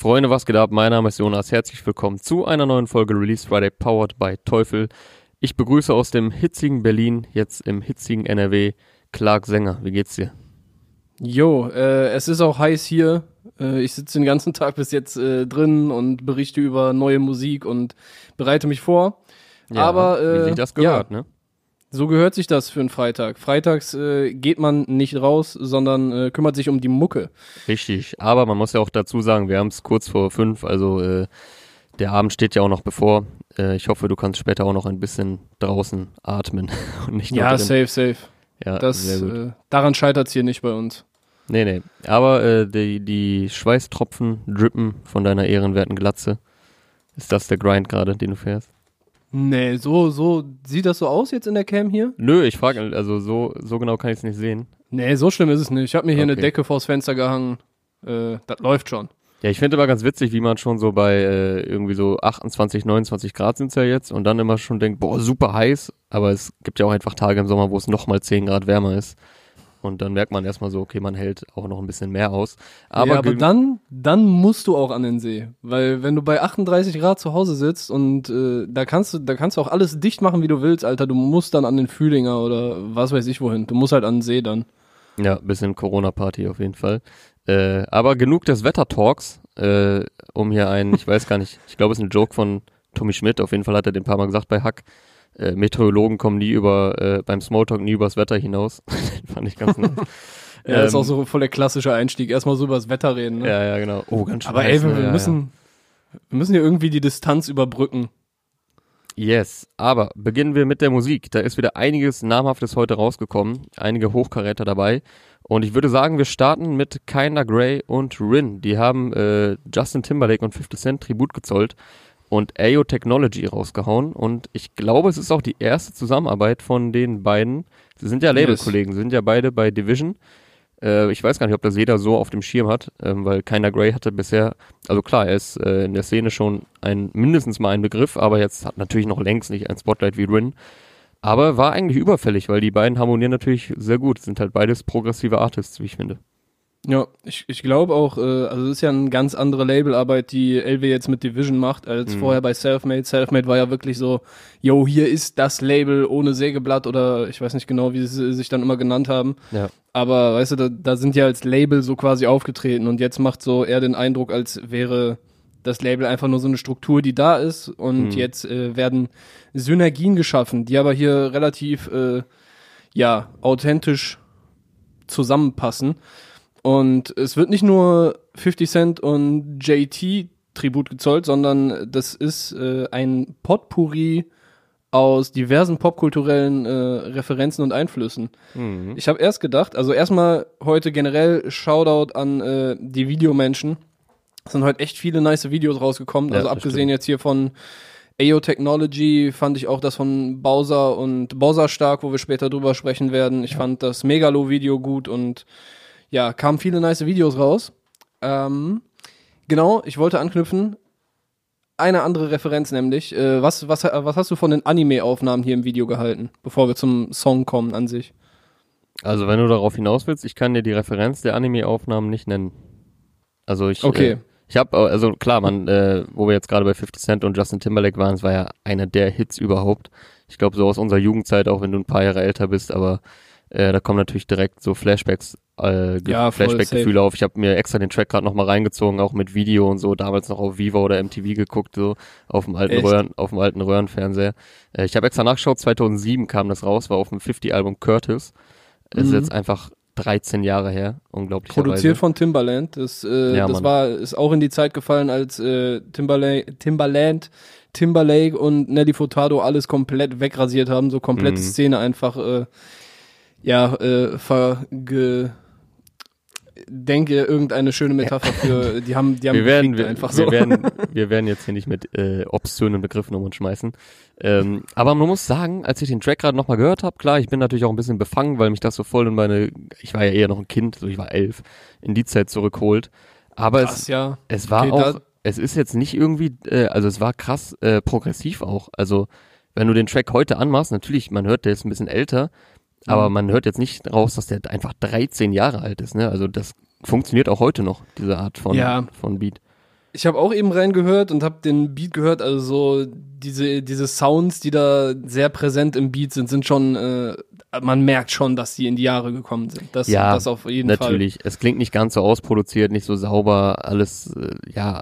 Freunde, was geht ab? Mein Name ist Jonas. Herzlich willkommen zu einer neuen Folge Release Friday powered by Teufel. Ich begrüße aus dem hitzigen Berlin, jetzt im hitzigen NRW, Clark Sänger. Wie geht's dir? Jo, äh, es ist auch heiß hier. Äh, ich sitze den ganzen Tag bis jetzt äh, drin und berichte über neue Musik und bereite mich vor. Ja, Aber wie äh, sich das gehört, ja, ne? So gehört sich das für einen Freitag. Freitags äh, geht man nicht raus, sondern äh, kümmert sich um die Mucke. Richtig. Aber man muss ja auch dazu sagen, wir haben es kurz vor fünf, also äh, der Abend steht ja auch noch bevor. Äh, ich hoffe, du kannst später auch noch ein bisschen draußen atmen und nicht nur Ja, safe, safe. Ja, Das, sehr gut. äh, daran scheitert's hier nicht bei uns. Nee, nee. Aber äh, die, die Schweißtropfen drippen von deiner ehrenwerten Glatze. Ist das der Grind gerade, den du fährst? Nee, so, so, sieht das so aus jetzt in der Cam hier? Nö, ich frage, also so, so genau kann ich es nicht sehen. Nee, so schlimm ist es nicht. Ich habe mir hier eine Okay. Decke vors Fenster gehangen. Äh, das läuft schon. Ja, ich finde immer ganz witzig, wie man schon so bei äh, irgendwie so 28, 29 Grad sind's ja jetzt und dann immer schon denkt, boah, super heiß, aber es gibt ja auch einfach Tage im Sommer, wo es nochmal 10 Grad wärmer ist. Und dann merkt man erstmal so, okay, man hält auch noch ein bisschen mehr aus. Aber, ja, aber dann, dann musst du auch an den See. Weil wenn du bei 38 Grad zu Hause sitzt und äh, da kannst du, da kannst du auch alles dicht machen, wie du willst, Alter. Du musst dann an den Fühlinger oder was weiß ich wohin. Du musst halt an den See dann. Ja, bisschen Corona-Party auf jeden Fall. Äh, aber genug des Wetter-Talks, äh, um hier einen, ich weiß gar nicht, ich glaube, es ist ein Joke von Tommy Schmidt, auf jeden Fall hat er den paar Mal gesagt bei Hack. Äh, Meteorologen kommen nie über, äh, beim Smalltalk nie übers Wetter hinaus. fand ich ganz nice. Ja, ist Ähm, auch so voll der klassische Einstieg. Erstmal so über das Wetter reden. Ne? Ja, ja, genau. Oh, ganz schön aber heiß, ey, wir, ja, müssen, wir müssen hier irgendwie die Distanz überbrücken. Ja. Yes, aber beginnen wir mit der Musik. Da ist wieder einiges Namhaftes heute rausgekommen, einige Hochkaräter dabei. Und ich würde sagen, wir starten mit Kinder Grey und Rin. Die haben äh, Justin Timberlake und 50 Cent Tribut gezollt und AO Technology rausgehauen. Und ich glaube, es ist auch die erste Zusammenarbeit von den beiden. Sie sind ja Labelkollegen, sie sind ja beide bei Division. Äh, ich weiß gar nicht, ob das jeder so auf dem Schirm hat, ähm, weil Kinder Grey hatte bisher, also klar, er ist äh, in der Szene schon ein mindestens mal ein Begriff, aber jetzt hat natürlich noch längst nicht ein Spotlight wie Rin. Aber war eigentlich überfällig, weil die beiden harmonieren natürlich sehr gut. Sind halt beides progressive Artists, wie ich finde. Ja, ich, ich glaube auch, äh, also es ist ja eine ganz andere Labelarbeit, die LW jetzt mit Division macht, als Mhm. vorher bei Selfmade. Selfmade war ja wirklich so, yo, hier ist das Label ohne Sägeblatt oder ich weiß nicht genau, wie sie sich dann immer genannt haben. Ja. Aber weißt du, da, da sind ja als Label so quasi aufgetreten und jetzt macht so eher den Eindruck, als wäre das Label einfach nur so eine Struktur, die da ist und Mhm. jetzt äh, werden Synergien geschaffen, die aber hier relativ, äh, ja, authentisch zusammenpassen. Und es wird nicht nur 50 Cent und JT Tribut gezollt, sondern das ist äh, ein Potpourri aus diversen popkulturellen äh, Referenzen und Einflüssen. Mhm. Ich habe erst gedacht, also erstmal heute generell Shoutout an äh, die Videomenschen. Es sind heute echt viele nice Videos rausgekommen. Ja, also abgesehen jetzt hier von AO Technology fand ich auch das von Bowser und Bowser stark, wo wir später drüber sprechen werden. Ich fand das Megalo-Video gut und ja, kamen viele nice Videos raus. Ähm, genau, ich wollte anknüpfen. Eine andere Referenz nämlich. Äh, was, was, was hast du von den Anime-Aufnahmen hier im Video gehalten, bevor wir zum Song kommen an sich? Also wenn du darauf hinaus willst, ich kann dir die Referenz der Anime-Aufnahmen nicht nennen. Also ich, Okay. äh, ich habe, also klar, man, äh, wo wir jetzt gerade bei 50 Cent und Justin Timberlake waren, es war ja einer der Hits überhaupt. Ich glaube so aus unserer Jugendzeit, auch wenn du ein paar Jahre älter bist, aber äh, da kommen natürlich direkt so Flashbacks, äh, Ja, Flashback-Gefühle auf. Ich habe mir extra den Track gerade nochmal reingezogen, auch mit Video und so, damals noch auf Viva oder MTV geguckt, so auf dem alten Echt? Röhren, auf dem alten Röhrenfernseher. Äh, ich habe extra nachgeschaut, 2007 kam das raus, war auf dem 50-Album Curtis. Es ist Mhm. jetzt einfach 13 Jahre her, unglaublich. Produziert von Timbaland. Das, äh, Ja, das Mann. war, ist auch in die Zeit gefallen, als äh, Timberlake, Timbaland, Timberlake und Nelly Furtado alles komplett wegrasiert haben, so komplette Mhm. Szene einfach, äh, ja, äh, verge denke irgendeine schöne Metapher für die haben die haben wir werden, wir, einfach wir, so werden, wir werden jetzt hier nicht mit äh, obszönen Begriffen um uns schmeißen. Ähm, aber man muss sagen, als ich den Track gerade nochmal gehört habe, klar, ich bin natürlich auch ein bisschen befangen, weil mich das so voll in meine, ich war ja eher noch ein Kind, so ich war elf, in die Zeit zurückholt. Aber Krass, es, ja es war Okay, auch, es ist jetzt nicht irgendwie, äh, also es war krass äh, progressiv auch. Also wenn du den Track heute anmachst, natürlich, man hört, der ist ein bisschen älter, aber Mhm. man hört jetzt nicht raus, dass der einfach 13 Jahre alt ist. Ne? Also das funktioniert auch heute noch, diese Art von, Ja. von Beat. Ich habe auch eben reingehört und habe den Beat gehört, also so diese, diese Sounds, die da sehr präsent im Beat sind, sind schon, äh, man merkt schon, dass die in die Jahre gekommen sind. Das, Ja, das auf jeden Natürlich. Es klingt nicht ganz so ausproduziert, nicht so sauber, alles, äh, ja,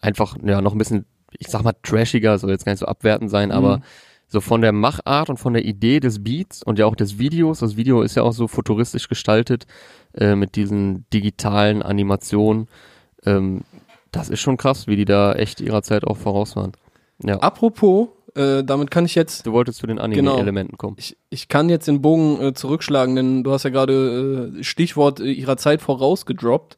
einfach, ja, noch ein bisschen, ich sag mal, trashiger, soll jetzt gar nicht so abwertend sein, aber Mhm. So von der Machart und von der Idee des Beats und ja auch des Videos, das Video ist ja auch so futuristisch gestaltet, äh, mit diesen digitalen Animationen, ähm, das ist schon krass, wie die da echt ihrer Zeit auch voraus waren. Ja. Apropos, äh, damit kann ich jetzt Du wolltest zu den Anime-Elementen kommen. Ich, ich kann jetzt den Bogen äh, zurückschlagen, denn du hast ja gerade äh, Stichwort äh, ihrer Zeit vorausgedroppt.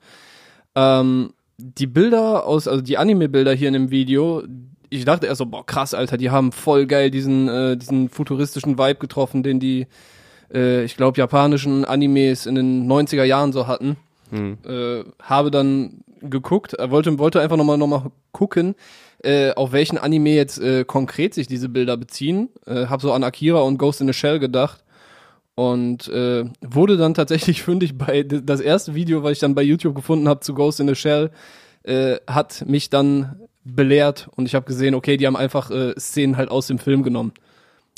Ähm, die Bilder aus, also die Anime-Bilder hier in dem Video, ich dachte erst so, boah, krass, Alter, die haben voll geil diesen, äh, diesen futuristischen Vibe getroffen, den die, äh, ich glaube, japanischen Animes in den 90er Jahren so hatten. Hm. Äh, habe dann geguckt, äh, wollte, wollte einfach nochmal noch mal gucken, äh, auf welchen Anime jetzt äh, konkret sich diese Bilder beziehen. Äh, hab so an Akira und Ghost in the Shell gedacht und äh, wurde dann tatsächlich fündig bei das erste Video, was ich dann bei YouTube gefunden habe zu Ghost in the Shell, äh, hat mich dann belehrt und ich habe gesehen, okay, die haben einfach äh, Szenen halt aus dem Film genommen.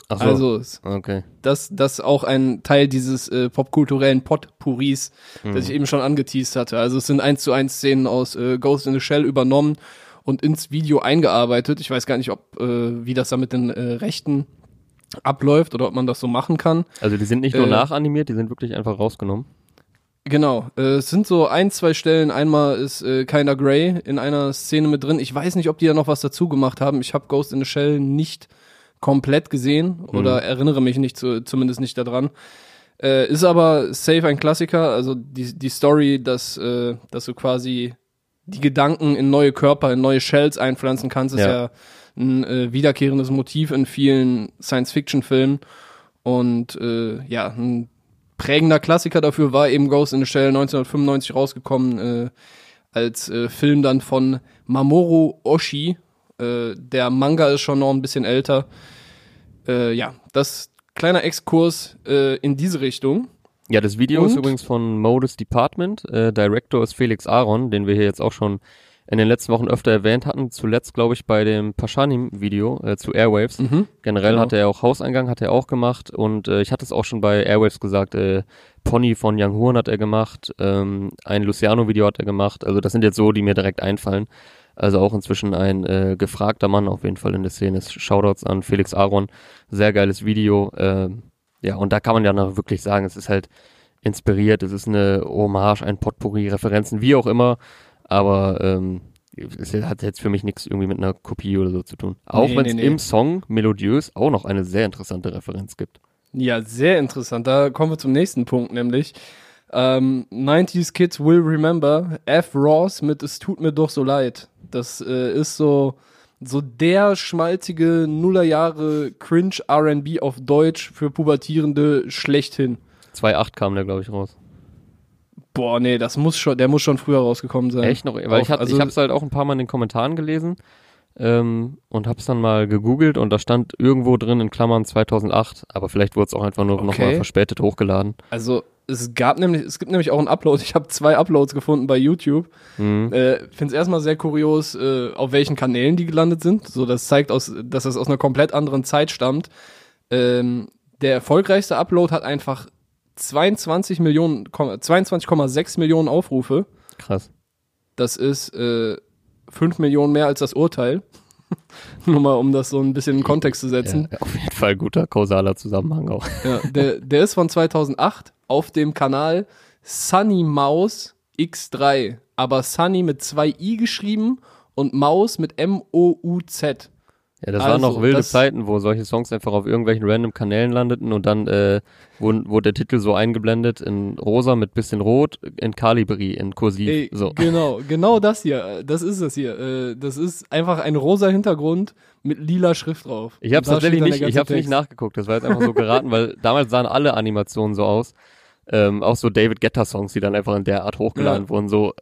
Ach so. Also okay. das das auch ein Teil dieses äh, popkulturellen Potpourris, Mhm. das ich eben schon angeteased hatte. Also es sind eins zu eins Szenen aus äh, Ghost in the Shell übernommen und ins Video eingearbeitet. Ich weiß gar nicht, ob äh, wie das da mit den äh, Rechten abläuft oder ob man das so machen kann. Also die sind nicht nur Äh, nachanimiert, die sind wirklich einfach rausgenommen. Genau, äh, es sind so ein, zwei Stellen. Einmal ist äh, Keiner Grey in einer Szene mit drin. Ich weiß nicht, ob die da noch was dazu gemacht haben. Ich habe Ghost in the Shell nicht komplett gesehen oder erinnere mich nicht zu, zumindest nicht daran. Äh, ist aber safe ein Klassiker. Also die, die Story, dass, äh, dass du quasi die Gedanken in neue Körper, in neue Shells einpflanzen kannst, ist Ja. ja, ein äh, wiederkehrendes Motiv in vielen Science-Fiction-Filmen. Und äh, ja, ein prägender Klassiker dafür war eben Ghost in the Shell 1995 rausgekommen äh, als äh, Film dann von Mamoru Oshii. Äh, der Manga ist schon noch ein bisschen älter. Äh, ja, das kleiner Exkurs äh, in diese Richtung. Ja, das Video ist Und? übrigens von Modus Department. Äh, Director ist Felix Aaron, den wir hier jetzt auch schon in den letzten Wochen öfter erwähnt hatten. Zuletzt, glaube ich, bei dem Pashanim-Video äh, zu Airwaves. Mhm. Generell Genau. hat er auch Hauseingang, hat er auch gemacht. Und äh, ich hatte es auch schon bei Airwaves gesagt, äh, Pony von Young Horn hat er gemacht, ähm, ein Luciano-Video hat er gemacht. Also das sind jetzt so, die mir direkt einfallen. Also auch inzwischen ein äh, gefragter Mann auf jeden Fall in der Szene. Shoutouts an Felix Aaron. Sehr geiles Video. ähm, ja, und da kann man ja noch wirklich sagen, es ist halt inspiriert, es ist eine Hommage, ein Potpourri, Referenzen, wie auch immer. Aber ähm, es hat jetzt für mich nichts irgendwie mit einer Kopie oder so zu tun. Auch Nee, wenn es nee, nee. im Song melodiös auch noch eine sehr interessante Referenz gibt. Ja, sehr interessant. Da kommen wir zum nächsten Punkt, nämlich ähm, 90s Kids Will Remember F. Ross mit Es tut mir doch so leid. Das äh, ist so, so der schmalzige Nullerjahre Cringe R&B auf Deutsch für Pubertierende schlechthin. 2.8 kam der, glaube ich, raus. Boah, nee, das muss schon, der muss schon früher rausgekommen sein. Echt noch? Weil Auf- ich, hab, also- ich habe es halt auch ein paar Mal in den Kommentaren gelesen ähm, und habe es dann mal gegoogelt und da stand irgendwo drin in Klammern 2008, aber vielleicht wurde es auch einfach nur Okay. nochmal verspätet hochgeladen. Also es gab nämlich, es gibt nämlich auch einen Upload. Ich habe zwei Uploads gefunden bei YouTube. Mhm. Äh, Finde es erstmal sehr kurios, äh, auf welchen Kanälen die gelandet sind. So, das zeigt aus, dass das aus einer komplett anderen Zeit stammt. Ähm, der erfolgreichste Upload hat einfach 22 Millionen, Komma- 22,6 Millionen Aufrufe. Krass. Das ist äh, 5 Millionen mehr als das Urteil. Nur mal, um das so ein bisschen in Kontext zu setzen. Ja, auf jeden Fall guter kausaler Zusammenhang auch. Ja, der, der ist von 2008 auf dem Kanal Sunny Maus X3. Aber Sunny mit zwei I geschrieben und Maus mit M-O-U-Z. Ja, das Also, waren noch wilde das- Zeiten, wo solche Songs einfach auf irgendwelchen random Kanälen landeten und dann äh, wurde, wurde der Titel so eingeblendet in rosa mit bisschen rot, in Calibri, in kursiv. Ey, so. Genau, genau das hier. äh, Das ist es hier. Äh, Das ist einfach ein rosa Hintergrund mit lila Schrift drauf. Ich habe da tatsächlich nicht, ich habe nicht nachgeguckt, das war jetzt einfach so geraten, weil damals sahen alle Animationen so aus. Ähm, auch so David Guetta Songs, die dann einfach in der Art hochgeladen Ja. wurden, so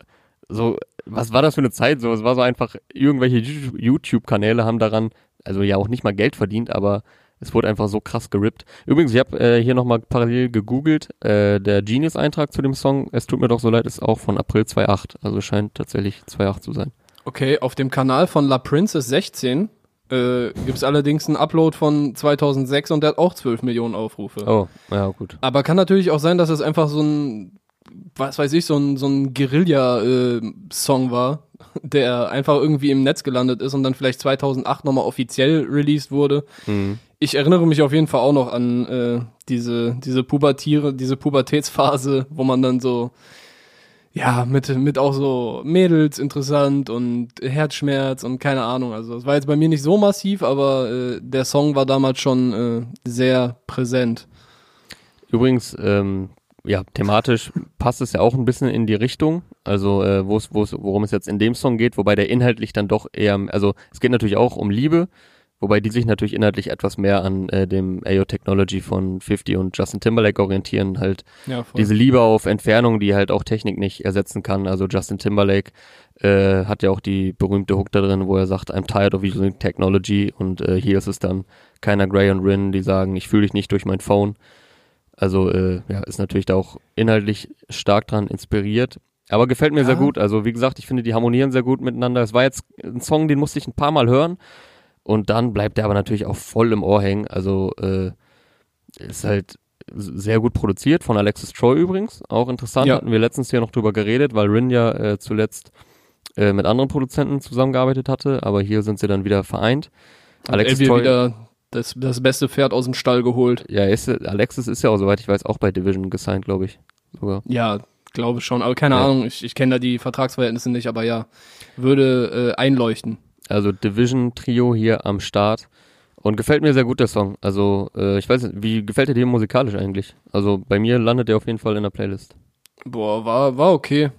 so was war das für eine Zeit so? Es war so einfach irgendwelche YouTube Kanäle haben daran also ja auch nicht mal Geld verdient, aber es wurde einfach so krass gerippt. Übrigens, ich habe äh, hier nochmal parallel gegoogelt. Äh, der Genius-Eintrag zu dem Song Es tut mir doch so leid ist auch von April 2008. Also scheint tatsächlich 2008 zu sein. Okay, auf dem Kanal von La Princess 16 äh, gibt es allerdings einen Upload von 2006 und der hat auch 12 Millionen Aufrufe. Oh, ja, gut. Aber kann natürlich auch sein, dass es einfach so ein, was weiß ich, so ein, so ein Guerilla-Song war, der einfach irgendwie im Netz gelandet ist und dann vielleicht 2008 nochmal offiziell released wurde. Mhm. Ich erinnere mich auf jeden Fall auch noch an äh, diese, diese Pubertiere, diese Pubertätsphase, wo man dann so, ja, mit, mit auch so Mädels interessant und Herzschmerz und keine Ahnung. Also es war jetzt bei mir nicht so massiv, aber äh, der Song war damals schon äh, sehr präsent. Übrigens, ähm, ja, thematisch passt es ja auch ein bisschen in die Richtung, also äh, wo es, wo es, worum es jetzt in dem Song geht, wobei der inhaltlich dann doch eher, also es geht natürlich auch um Liebe, wobei die sich natürlich inhaltlich etwas mehr an äh, dem AO Technology von 50 und Justin Timberlake orientieren, halt Ja, diese Liebe auf Entfernung, die halt auch Technik nicht ersetzen kann. Also Justin Timberlake äh, hat ja auch die berühmte Hook da drin, wo er sagt, I'm tired of using technology und äh, hier ist es dann keiner Gray und Rin, die sagen, ich fühle dich nicht durch mein Phone. Also äh, ja, ist natürlich da auch inhaltlich stark dran inspiriert. Aber gefällt mir Ja. sehr gut. Also wie gesagt, ich finde, die harmonieren sehr gut miteinander. Es war jetzt ein Song, den musste ich ein paar Mal hören. Und dann bleibt der aber natürlich auch voll im Ohr hängen. Also äh, ist halt sehr gut produziert von Alexis Troy übrigens. Auch interessant, Ja. hatten wir letztens hier noch drüber geredet, weil Rin ja äh, zuletzt äh, mit anderen Produzenten zusammengearbeitet hatte, aber hier sind sie dann wieder vereint. Alexis Troy, wieder das, das beste Pferd aus dem Stall geholt. ja, ist, Alexis ist ja auch, soweit ich weiß, auch bei Division gesigned, glaube ich. Sogar. Ja, glaube schon. Aber keine Ja. Ahnung, ich, ich kenne da die Vertragsverhältnisse nicht, aber ja, würde äh, einleuchten. Also Division Trio hier am Start. Und gefällt mir sehr gut der Song. Also, äh, ich weiß nicht, wie gefällt er dir musikalisch eigentlich? Also bei mir landet er auf jeden Fall in der Playlist. Boah, war, war okay.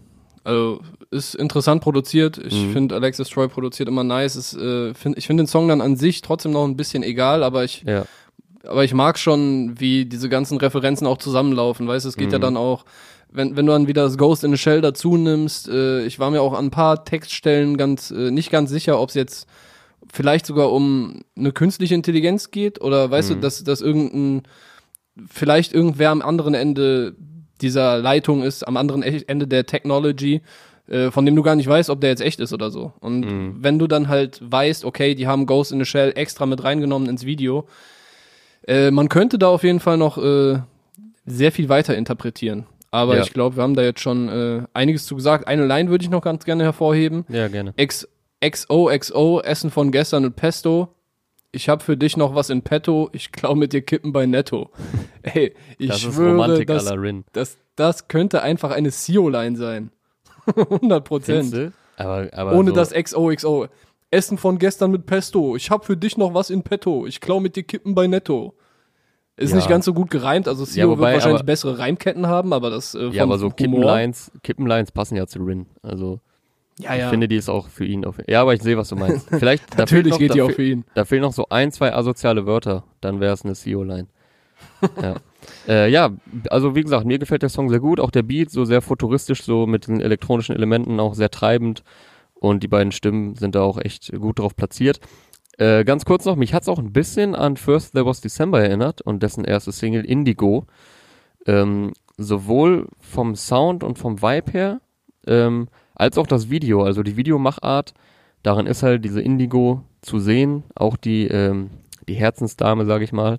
Also, ist interessant produziert. Ich Mhm. finde, Alexis Troy produziert immer nice. Ist, äh, find, ich finde den Song dann an sich trotzdem noch ein bisschen egal, aber ich, Ja. aber ich mag schon, wie diese ganzen Referenzen auch zusammenlaufen. Weißt du, es geht ja Mhm. dann auch, wenn, wenn du dann wieder das Ghost in the Shell dazu nimmst, äh, ich war mir auch an ein paar Textstellen ganz, äh, nicht ganz sicher, ob es jetzt vielleicht sogar um eine künstliche Intelligenz geht oder weißt Mhm. du, dass, dass irgendein, vielleicht irgendwer am anderen Ende dieser Leitung ist, am anderen Ende der Technology, äh, von dem du gar nicht weißt, ob der jetzt echt ist oder so. Und Mhm. wenn du dann halt weißt, okay, die haben Ghost in the Shell extra mit reingenommen ins Video, äh, man könnte da auf jeden Fall noch äh, sehr viel weiter interpretieren. Aber Ja. ich glaube, wir haben da jetzt schon äh, einiges zu gesagt. Eine Line würde ich noch ganz gerne hervorheben. Ja, gerne. X, XOXO, Essen von gestern und Pesto. Ich habe für dich noch was in petto. Ich klau mit dir Kippen bei Netto. Ey, ich Das schwöre, das, das, das könnte einfach eine CEO-Line sein. 100 Prozent. Aber, aber Ohne so, das XOXO. Essen von gestern mit Pesto. Ich hab für dich noch was in petto. Ich klau mit dir Kippen bei Netto. Ist Ja. nicht ganz so gut gereimt. Also CEO Ja, wobei, wird wahrscheinlich aber- bessere Reimketten haben, aber das äh, Ja, aber so Kippenlines, Kippenlines passen ja zu Rin. Also Ja, ja. ich finde, die ist auch für ihn auf. Ja, aber ich sehe, was du meinst. Vielleicht Natürlich noch, geht die auch für ihn. Da fehlen noch so ein, zwei asoziale Wörter, dann wäre es eine CEO-Line. ja. Äh, ja, also wie gesagt, mir gefällt der Song sehr gut, auch der Beat so sehr futuristisch, so mit den elektronischen Elementen auch sehr treibend und die beiden Stimmen sind da auch echt gut drauf platziert. Äh, ganz kurz noch, mich hat's auch ein bisschen an First There Was December erinnert und dessen erste Single Indigo. Ähm, sowohl vom Sound und vom Vibe her, ähm, als auch das Video, also die Videomachart, darin ist halt diese Indigo zu sehen, auch die, ähm, die Herzensdame, sage ich mal,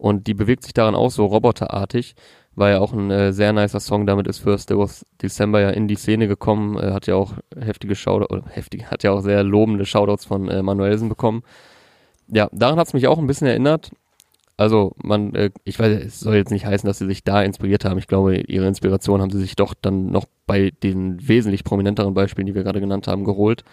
und die bewegt sich daran auch so roboterartig, war ja auch ein äh, sehr nicer Song, damit ist First There Was December ja in die Szene gekommen, äh, hat ja auch heftige Shoutouts, oder heftige, hat ja auch sehr lobende Shoutouts von äh, Manuelsen bekommen. Ja, daran hat's mich auch ein bisschen erinnert, also man, äh, ich weiß, es soll jetzt nicht heißen, dass sie sich da inspiriert haben. Ich glaube, ihre Inspiration haben sie sich doch dann noch bei den wesentlich prominenteren Beispielen, die wir gerade genannt haben, geholt.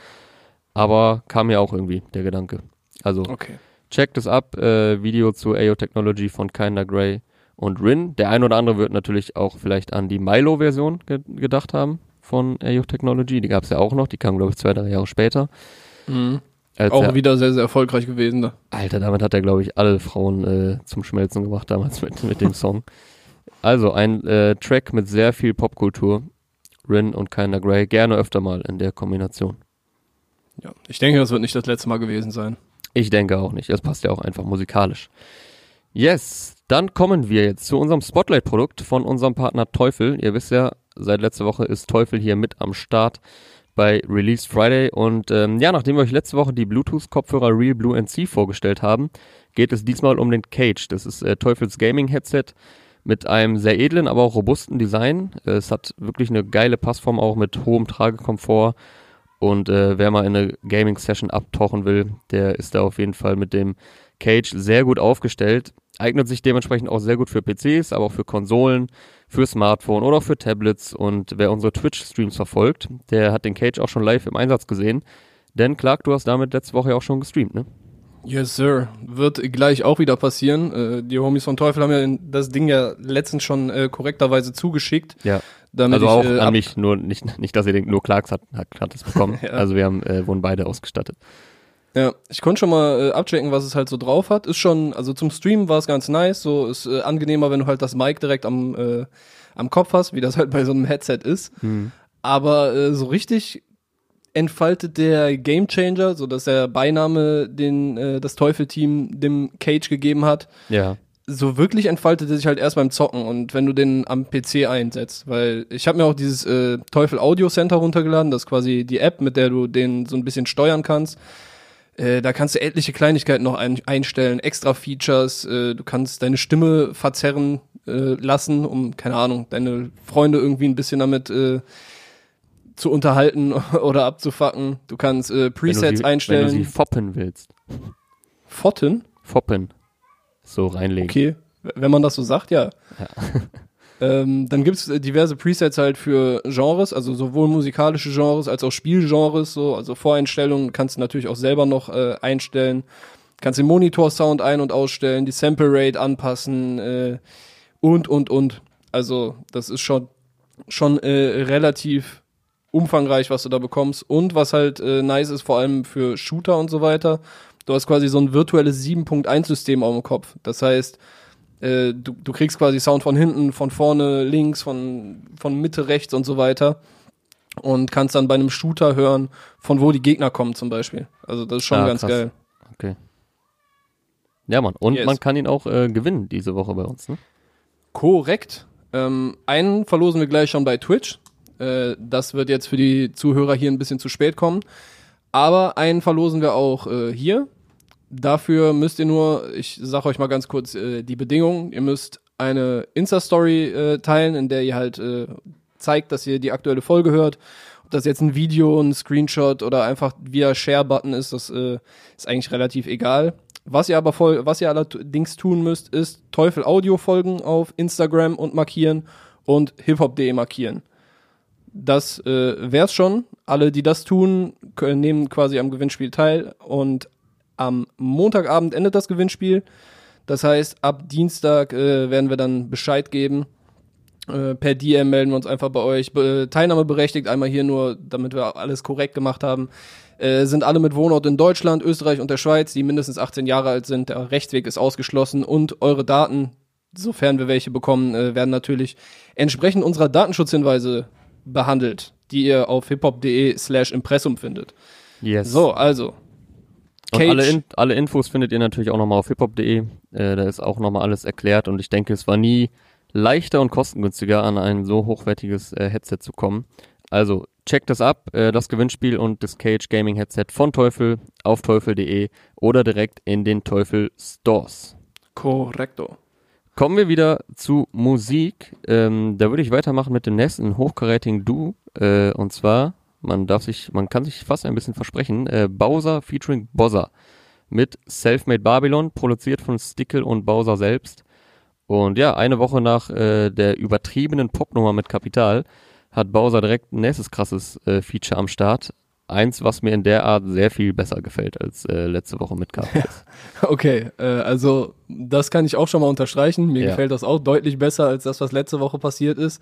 Aber kam mir auch irgendwie der Gedanke. Also Okay. Checkt es ab, äh, Video zu AO Technology von Kinder Grey und Rin. Der ein oder andere wird natürlich auch vielleicht an die Milo-Version ge gedacht haben von AO Technology. Die gab es ja auch noch, die kam, glaube ich, zwei, drei Jahre später. Mhm. Auch er- wieder sehr, sehr erfolgreich gewesen. Da. Alter, damit hat er, glaube ich, alle Frauen äh, zum Schmelzen gebracht damals mit, mit dem Song. Also ein äh, Track mit sehr viel Popkultur. Rin und Kinder Grey. Gerne öfter mal in der Kombination. Ja. Ich denke, das wird nicht das letzte Mal gewesen sein. Ich denke auch nicht. Es passt ja auch einfach musikalisch. Yes, dann kommen wir jetzt zu unserem Spotlight-Produkt von unserem Partner Teufel. Ihr wisst ja, seit letzter Woche ist Teufel hier mit am Start bei Release Friday. Und ähm, ja, nachdem wir euch letzte Woche die Bluetooth-Kopfhörer Real Blue NC vorgestellt haben, geht es diesmal um den Cage. Das ist äh, Teufels Gaming Headset mit einem sehr edlen, aber auch robusten Design. Es hat wirklich eine geile Passform auch mit hohem Tragekomfort. Und äh, wer mal in eine Gaming-Session abtauchen will, der ist da auf jeden Fall mit dem Cage sehr gut aufgestellt. Eignet sich dementsprechend auch sehr gut für PCs, aber auch für Konsolen, für Smartphone oder auch für Tablets. Und wer unsere Twitch-Streams verfolgt, der hat den Cage auch schon live im Einsatz gesehen. Denn Clark, du hast damit letzte Woche ja auch schon gestreamt, ne? Yes, sir. Wird gleich auch wieder passieren. Äh, die Homies von Teufel haben ja das Ding ja letztens schon äh, korrekterweise zugeschickt. Ja. Also auch ich, äh, an mich, nur nicht, nicht, dass ihr denkt, nur Clarks hat, hat, hat es bekommen. ja. Also wir haben, äh, wurden beide ausgestattet. Ja, ich konnte schon mal äh, abchecken, was es halt so drauf hat. Ist schon, also zum Streamen war es ganz nice. So ist äh, angenehmer, wenn du halt das Mic direkt am, äh, am Kopf hast, wie das halt bei so einem Headset ist. Mhm. Aber äh, so richtig entfaltet der Gamechanger, so dass der Beiname, den äh, das Teufel-Team dem Cage gegeben hat, ja. So wirklich entfaltet er sich halt erst beim Zocken und wenn du den am PC einsetzt, weil ich habe mir auch dieses äh, Teufel Audio Center runtergeladen, das ist quasi die App, mit der du den so ein bisschen steuern kannst. Äh, da kannst du etliche Kleinigkeiten noch ein, einstellen, extra Features, äh, du kannst deine Stimme verzerren äh, lassen, um, keine Ahnung, deine Freunde irgendwie ein bisschen damit äh, zu unterhalten oder abzufacken. Du kannst äh, Presets wenn sie, einstellen. Wenn du sie foppen willst. Fotten? Foppen. So reinlegen. Okay, wenn man das so sagt, ja. ja. ähm, dann gibt's äh, diverse Presets halt für Genres, also sowohl musikalische Genres als auch Spielgenres, so, also Voreinstellungen kannst du natürlich auch selber noch äh, einstellen. Kannst den Monitor-Sound ein- und ausstellen, die Sample Rate anpassen äh, und, und, und. Also, das ist schon, schon äh, relativ umfangreich, was du da bekommst. Und was halt äh, nice ist, vor allem für Shooter und so weiter, du hast quasi so ein virtuelles 7.1-System auf dem Kopf. Das heißt, äh, du, du kriegst quasi Sound von hinten, von vorne, links, von, von Mitte, rechts und so weiter. Und kannst dann bei einem Shooter hören, von wo die Gegner kommen zum Beispiel. Also das ist schon ah, ganz krass. geil. Okay. Ja, Mann. Und yes. man kann ihn auch äh, gewinnen diese Woche bei uns, ne? Korrekt. Ähm, einen verlosen wir gleich schon bei Twitch. Äh, das wird jetzt für die Zuhörer hier ein bisschen zu spät kommen. Aber einen verlosen wir auch äh, hier. Dafür müsst ihr nur, ich sage euch mal ganz kurz äh, die Bedingungen. Ihr müsst eine Insta-Story äh, teilen, in der ihr halt äh, zeigt, dass ihr die aktuelle Folge hört. Ob das jetzt ein Video, ein Screenshot oder einfach via Share-Button ist, das äh, ist eigentlich relativ egal. Was ihr aber voll, was ihr allerdings tun müsst, ist Teufel Audio folgen auf Instagram und markieren und hiphop.de markieren. Das äh, wär's schon. Alle, die das tun, können, nehmen quasi am Gewinnspiel teil. Und am Montagabend endet das Gewinnspiel. Das heißt, ab Dienstag äh, werden wir dann Bescheid geben. Äh, per DM melden wir uns einfach bei euch. Be Teilnahme berechtigt, einmal hier nur, damit wir alles korrekt gemacht haben. Äh, sind alle mit Wohnort in Deutschland, Österreich und der Schweiz, die mindestens 18 Jahre alt sind. Der Rechtsweg ist ausgeschlossen und eure Daten, sofern wir welche bekommen, äh, werden natürlich entsprechend unserer Datenschutzhinweise behandelt, die ihr auf hiphop.de slash Impressum findet. Yes. So, also. Und alle, in, alle Infos findet ihr natürlich auch nochmal auf hiphop.de. Äh, da ist auch nochmal alles erklärt und ich denke, es war nie leichter und kostengünstiger, an ein so hochwertiges äh, Headset zu kommen. Also checkt das ab, äh, das Gewinnspiel und das Cage Gaming Headset von Teufel auf teufel.de oder direkt in den Teufel Stores. Korrekto. Kommen wir wieder zu Musik. Ähm, da würde ich weitermachen mit dem nächsten hochkarätigen Du. Äh, und zwar, man darf sich, man kann sich fast ein bisschen versprechen, äh, Bowser featuring Bozza mit Selfmade Babylon, produziert von Stickle und Bowser selbst. Und ja, eine Woche nach äh, der übertriebenen Popnummer mit Kapital hat Bowser direkt ein nächstes krasses äh, Feature am Start eins, was mir in der Art sehr viel besser gefällt als äh, letzte Woche mit KPS. okay, äh, also das kann ich auch schon mal unterstreichen. Mir ja. gefällt das auch deutlich besser als das, was letzte Woche passiert ist.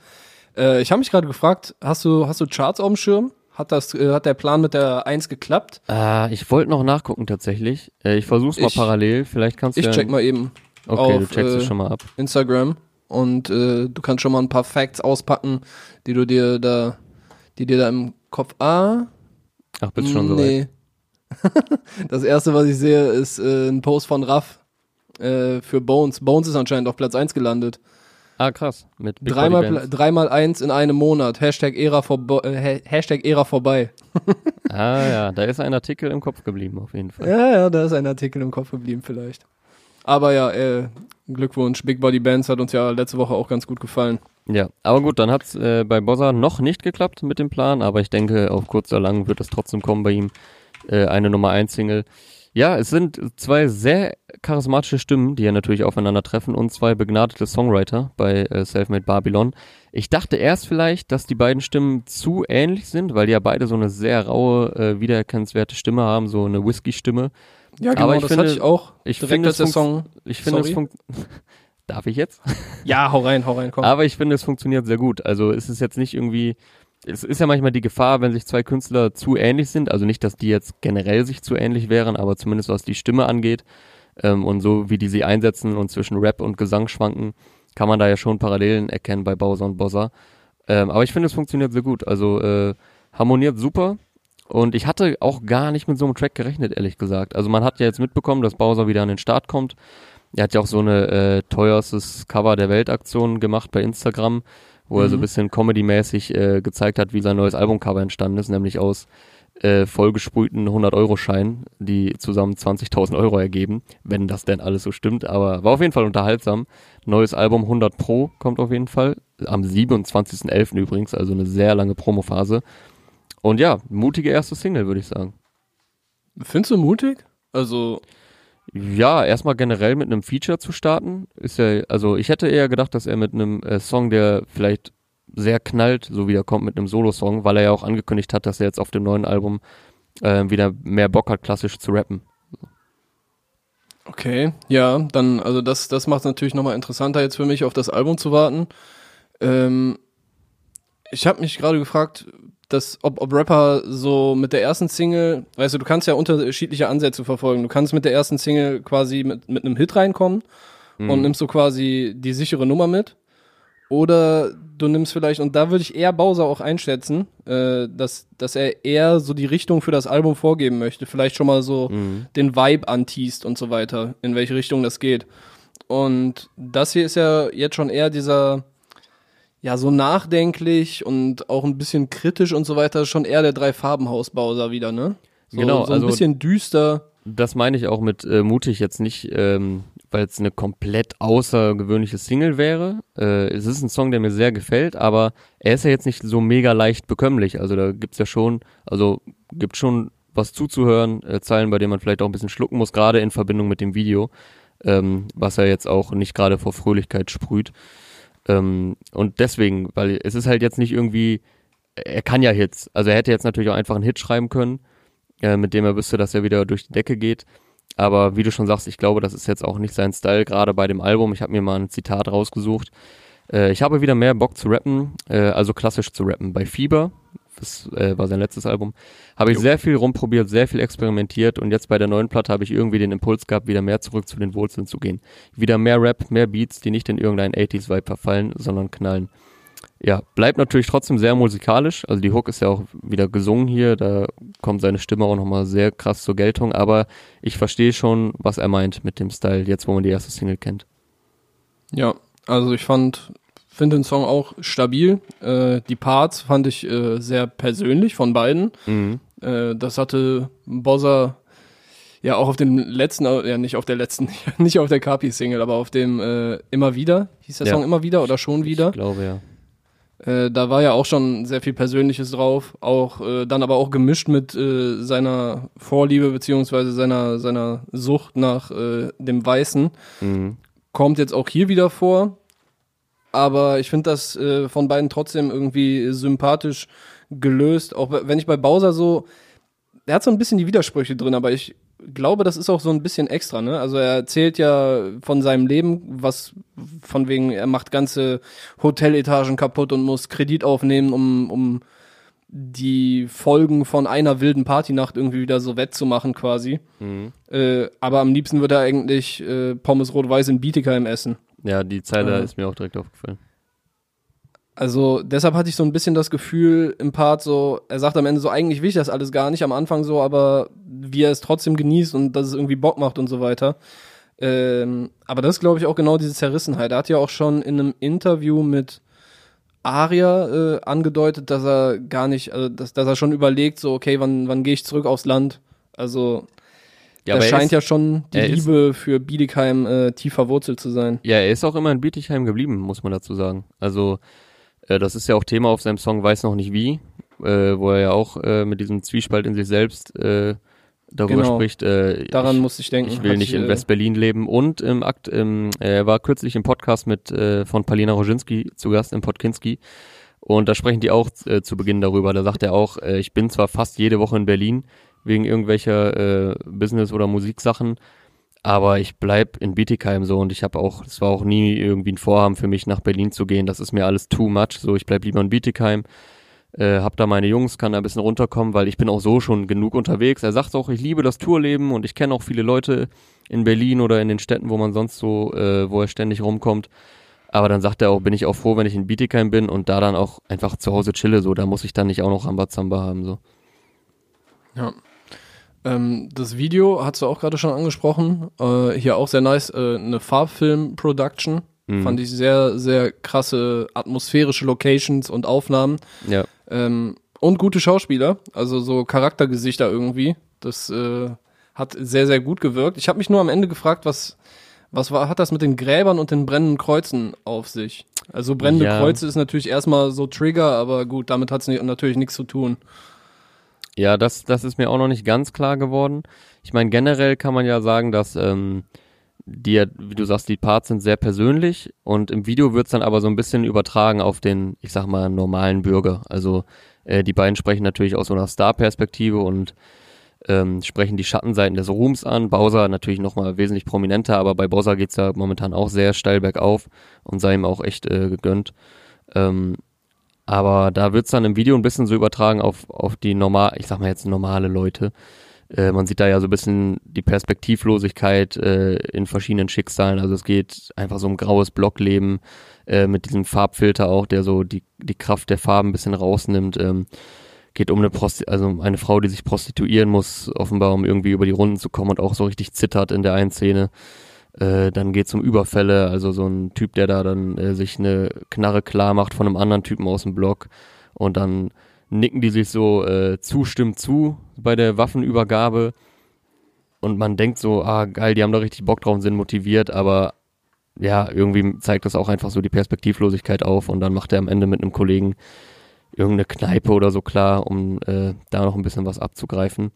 Äh, ich habe mich gerade gefragt, hast du, hast du Charts auf dem Schirm? Hat das, äh, hat der Plan mit der 1 geklappt? Äh, ich wollte noch nachgucken tatsächlich. Äh, ich versuch's mal ich, parallel. Vielleicht kannst du. Ich ja check mal eben. Okay, auf, du checkst es äh, schon mal ab. Instagram und äh, du kannst schon mal ein paar Facts auspacken, die du dir da, die dir da im Kopf. Ah, Ach, bist schon so nee. das erste, was ich sehe, ist äh, ein Post von Raff für Bones. Bones ist anscheinend auf Platz 1 gelandet. Ah, krass. Mit Big Dreimal, dreimal eins in einem Monat. Hashtag Ära, vorbo äh, Ha- Hashtag Ära vorbei. Ah ja, da ist ein Artikel im Kopf geblieben, auf jeden Fall. Ja, ja, da ist ein Artikel im Kopf geblieben vielleicht. Aber ja, äh, Glückwunsch. Big Body Bands hat uns ja letzte Woche auch ganz gut gefallen. Ja, aber gut, dann hat's äh, bei Bossa noch nicht geklappt mit dem Plan, aber ich denke, auf kurz oder lang wird es trotzdem kommen bei ihm. Äh, eine Nummer 1 Single. Ja, es sind zwei sehr charismatische Stimmen, die ja natürlich aufeinandertreffen und zwei begnadete Songwriter bei äh, Selfmade Babylon. Ich dachte erst vielleicht, dass die beiden Stimmen zu ähnlich sind, weil die ja beide so eine sehr raue, äh, wiedererkennenswerte Stimme haben, so eine Whisky-Stimme. Ja, genau, Aber ich das finde- hatte ich auch. ich finde, es Song. Ich finde, es Sorry? funkt. Darf ich jetzt? Ja, hau rein, hau rein, komm. Aber ich finde, es funktioniert sehr gut. Also es ist jetzt nicht irgendwie, es ist ja manchmal die Gefahr, wenn sich zwei Künstler zu ähnlich sind. Also nicht, dass die jetzt generell sich zu ähnlich wären, aber zumindest was die Stimme angeht ähm, und so wie die sie einsetzen und zwischen Rap und Gesang schwanken, kann man da ja schon Parallelen erkennen bei Bowser und Bossa. Ähm, aber ich finde, es funktioniert sehr gut. Also äh, harmoniert super. Und ich hatte auch gar nicht mit so einem Track gerechnet, ehrlich gesagt. Also man hat ja jetzt mitbekommen, dass Bowser wieder an den Start kommt. Er hat ja auch so eine äh, teuerstes Cover der Weltaktion gemacht bei Instagram, wo er so ein Mhm. bisschen Comedy-mäßig äh, gezeigt hat, wie sein neues Albumcover entstanden ist, nämlich aus äh, vollgesprühten 100-Euro-Scheinen, die zusammen 20.000 Euro ergeben, wenn das denn alles so stimmt. Aber war auf jeden Fall unterhaltsam. Neues Album 100 Pro kommt auf jeden Fall. Am 27.11. übrigens, also eine sehr lange Promophase. Und ja, mutige erste Single, würde ich sagen. Findest du mutig? Also, Ja, erstmal generell mit einem Feature zu starten, ist ja, also ich hätte eher gedacht, dass er mit einem äh, Song, der vielleicht sehr knallt, so wieder kommt mit einem Solo-Song, weil er ja auch angekündigt hat, dass er jetzt auf dem neuen Album äh, wieder mehr Bock hat, klassisch zu rappen. okay, ja, dann, also das, das macht es natürlich nochmal interessanter jetzt für mich, auf das Album zu warten. Ähm, ich habe mich gerade gefragt, dass, ob, ob Rapper so mit der ersten Single, weißt du, du kannst ja unterschiedliche Ansätze verfolgen. Du kannst mit der ersten Single quasi mit, mit einem Hit reinkommen und nimmst so quasi die sichere Nummer mit. Oder du nimmst vielleicht, und da würde ich eher Bowser auch einschätzen, äh, dass, dass er eher so die Richtung für das Album vorgeben möchte. Vielleicht schon mal so Mhm. den Vibe anteast und so weiter, in welche Richtung das geht. Und das hier ist ja jetzt schon eher dieser, ja, so nachdenklich und auch ein bisschen kritisch und so weiter, schon eher der Drei-Farben-Haus-Bowser wieder, ne? So, Genau, so ein also- bisschen düster. Das meine ich auch mit äh, mutig jetzt nicht, ähm, weil es eine komplett außergewöhnliche Single wäre. Äh, es ist ein Song, der mir sehr gefällt, aber er ist ja jetzt nicht so mega leicht bekömmlich. Also da gibt's ja schon, also gibt schon was zuzuhören, äh, Zeilen, bei denen man vielleicht auch ein bisschen schlucken muss, gerade in Verbindung mit dem Video, ähm, was er jetzt auch nicht gerade vor Fröhlichkeit sprüht. Ähm, und deswegen, weil es ist halt jetzt nicht irgendwie, er kann ja Hits. Also er hätte jetzt natürlich auch einfach einen Hit schreiben können, äh, mit dem er wüsste, dass er wieder durch die Decke geht. Aber wie du schon sagst, ich glaube, das ist jetzt auch nicht sein Style, gerade bei dem Album. Ich habe mir mal ein Zitat rausgesucht. Äh, ich habe wieder mehr Bock zu rappen, äh, also klassisch zu rappen. Bei Fieber, das äh, war sein letztes Album, habe ich Jo. sehr viel rumprobiert, sehr viel experimentiert und jetzt bei der neuen Platte habe ich irgendwie den Impuls gehabt, wieder mehr zurück zu den Wurzeln zu gehen. Wieder mehr Rap, mehr Beats, die nicht in irgendeinen 80s-Vibe verfallen, sondern knallen. Ja, bleibt natürlich trotzdem sehr musikalisch. Also die Hook ist ja auch wieder gesungen hier, da kommt seine Stimme auch nochmal sehr krass zur Geltung, aber ich verstehe schon, was er meint mit dem Style, jetzt wo man die erste Single kennt. Ja, also ich fand, finde den Song auch stabil. Äh, die Parts fand ich äh, sehr persönlich von beiden. Mhm. Äh, das hatte Bozza ja auch auf dem letzten, äh, ja nicht auf der letzten, nicht auf der Kapi-Single, aber auf dem äh, Immer wieder, hieß der Ja. Song Immer wieder oder schon wieder. Ich glaube ja. Äh, da war ja auch schon sehr viel Persönliches drauf, auch dann aber auch gemischt mit seiner Vorliebe beziehungsweise seiner seiner Sucht nach dem Weißen. Mhm. Kommt jetzt auch hier wieder vor, aber ich finde das äh, von beiden trotzdem irgendwie sympathisch gelöst. Auch wenn ich bei Bowser so, er hat so ein bisschen die Widersprüche drin, aber ich glaube, das ist auch so ein bisschen extra, ne? Also er erzählt ja von seinem Leben, was von wegen, er macht ganze Hoteletagen kaputt und muss Kredit aufnehmen, um, um die Folgen von einer wilden Partynacht irgendwie wieder so wettzumachen quasi. Mhm. Äh, aber am liebsten würde er eigentlich äh, Pommes rot-weiß in Bietigheim essen. Ja, die Zeile Äh. ist mir auch direkt aufgefallen. Also deshalb hatte ich so ein bisschen das Gefühl im Part so, er sagt am Ende so, eigentlich will ich das alles gar nicht, am Anfang so, aber wie er es trotzdem genießt und dass es irgendwie Bock macht und so weiter. Ähm, aber das ist, glaube ich, auch genau diese Zerrissenheit. Er hat ja auch schon in einem Interview mit Aria äh, angedeutet, dass er gar nicht, also dass, dass er schon überlegt, so, okay, wann, wann gehe ich zurück aufs Land? Also, Ja, da er scheint ist, ja schon die er ist- Liebe für Bietigheim äh, tief verwurzelt zu sein. ja, er ist auch immer in Bietigheim geblieben, muss man dazu sagen. Also, äh, das ist ja auch Thema auf seinem Song Weiß noch nicht wie, äh, wo er ja auch äh, mit diesem Zwiespalt in sich selbst äh, darüber Genau. spricht. Äh, Daran ich, musste ich denken. ich will nicht sich, in äh, West-Berlin leben. Und im Akt, im, er war kürzlich im Podcast mit äh, von Palina Roginski zu Gast im Podkinski. Und da sprechen die auch äh, zu Beginn darüber. Da sagt er auch, äh, ich bin zwar fast jede Woche in Berlin wegen irgendwelcher äh, Business- oder Musiksachen, aber ich bleib in Bietigheim so und ich habe auch, es war auch nie irgendwie ein Vorhaben für mich nach Berlin zu gehen. Das ist mir alles too much. So, ich bleib lieber in Bietigheim. Äh, hab da meine Jungs, kann da ein bisschen runterkommen, weil ich bin auch so schon genug unterwegs. Er sagt auch, ich liebe das Tourleben und ich kenne auch viele Leute in Berlin oder in den Städten, wo man sonst so, äh, wo er ständig rumkommt. Aber dann sagt er auch, bin ich auch froh, wenn ich in Bietigheim bin und da dann auch einfach zu Hause chille, so, da muss ich dann nicht auch noch Rambazamba haben, so. Ja. Ähm, das Video hast du auch gerade schon angesprochen. Äh, hier auch sehr nice. Äh, eine Farbfilm-Production. Mhm. Fand ich sehr, sehr krasse atmosphärische Locations und Aufnahmen. Ja, Ähm, und gute Schauspieler. Also so Charaktergesichter irgendwie. Das äh, hat sehr, sehr gut gewirkt. Ich habe mich nur am Ende gefragt, was, was war, hat das mit den Gräbern und den brennenden Kreuzen auf sich? Also brennende Ja. Kreuze ist natürlich erstmal so Trigger, aber gut, damit hat es natürlich nichts zu tun. Ja, das, das ist mir auch noch nicht ganz klar geworden. Ich meine, generell kann man ja sagen, dass ähm, die, wie du sagst, die Parts sind sehr persönlich und im Video wird's dann aber so ein bisschen übertragen auf den, ich sag mal, normalen Bürger. Also äh, die beiden sprechen natürlich aus so einer Star-Perspektive und ähm, sprechen die Schattenseiten des Ruhms an. Bowser natürlich nochmal wesentlich prominenter, aber bei Bowser geht's ja momentan auch sehr steil bergauf und sei ihm auch echt äh, gegönnt. Ähm, aber da wird's dann im Video ein bisschen so übertragen auf, auf die normal, ich sag mal jetzt normale Leute. Äh, man sieht da ja so ein bisschen die Perspektivlosigkeit äh, in verschiedenen Schicksalen. Also es geht einfach so um graues Blockleben äh, mit diesem Farbfilter auch, der so die, die Kraft der Farben ein bisschen rausnimmt. Ähm, geht um eine Prosti also um eine Frau, die sich prostituieren muss, offenbar um irgendwie über die Runden zu kommen und auch so richtig zittert in der einen Szene. Äh, dann geht's um Überfälle, also so ein Typ, der da dann äh, sich eine Knarre klar macht von einem anderen Typen aus dem Block. Und dann nicken die sich so äh, zustimmt zu bei der Waffenübergabe. Und man denkt so, ah geil, die haben da richtig Bock drauf und sind motiviert, aber ja, irgendwie zeigt das auch einfach so die Perspektivlosigkeit auf. Und dann macht er am Ende mit einem Kollegen irgendeine Kneipe oder so klar, um äh, da noch ein bisschen was abzugreifen.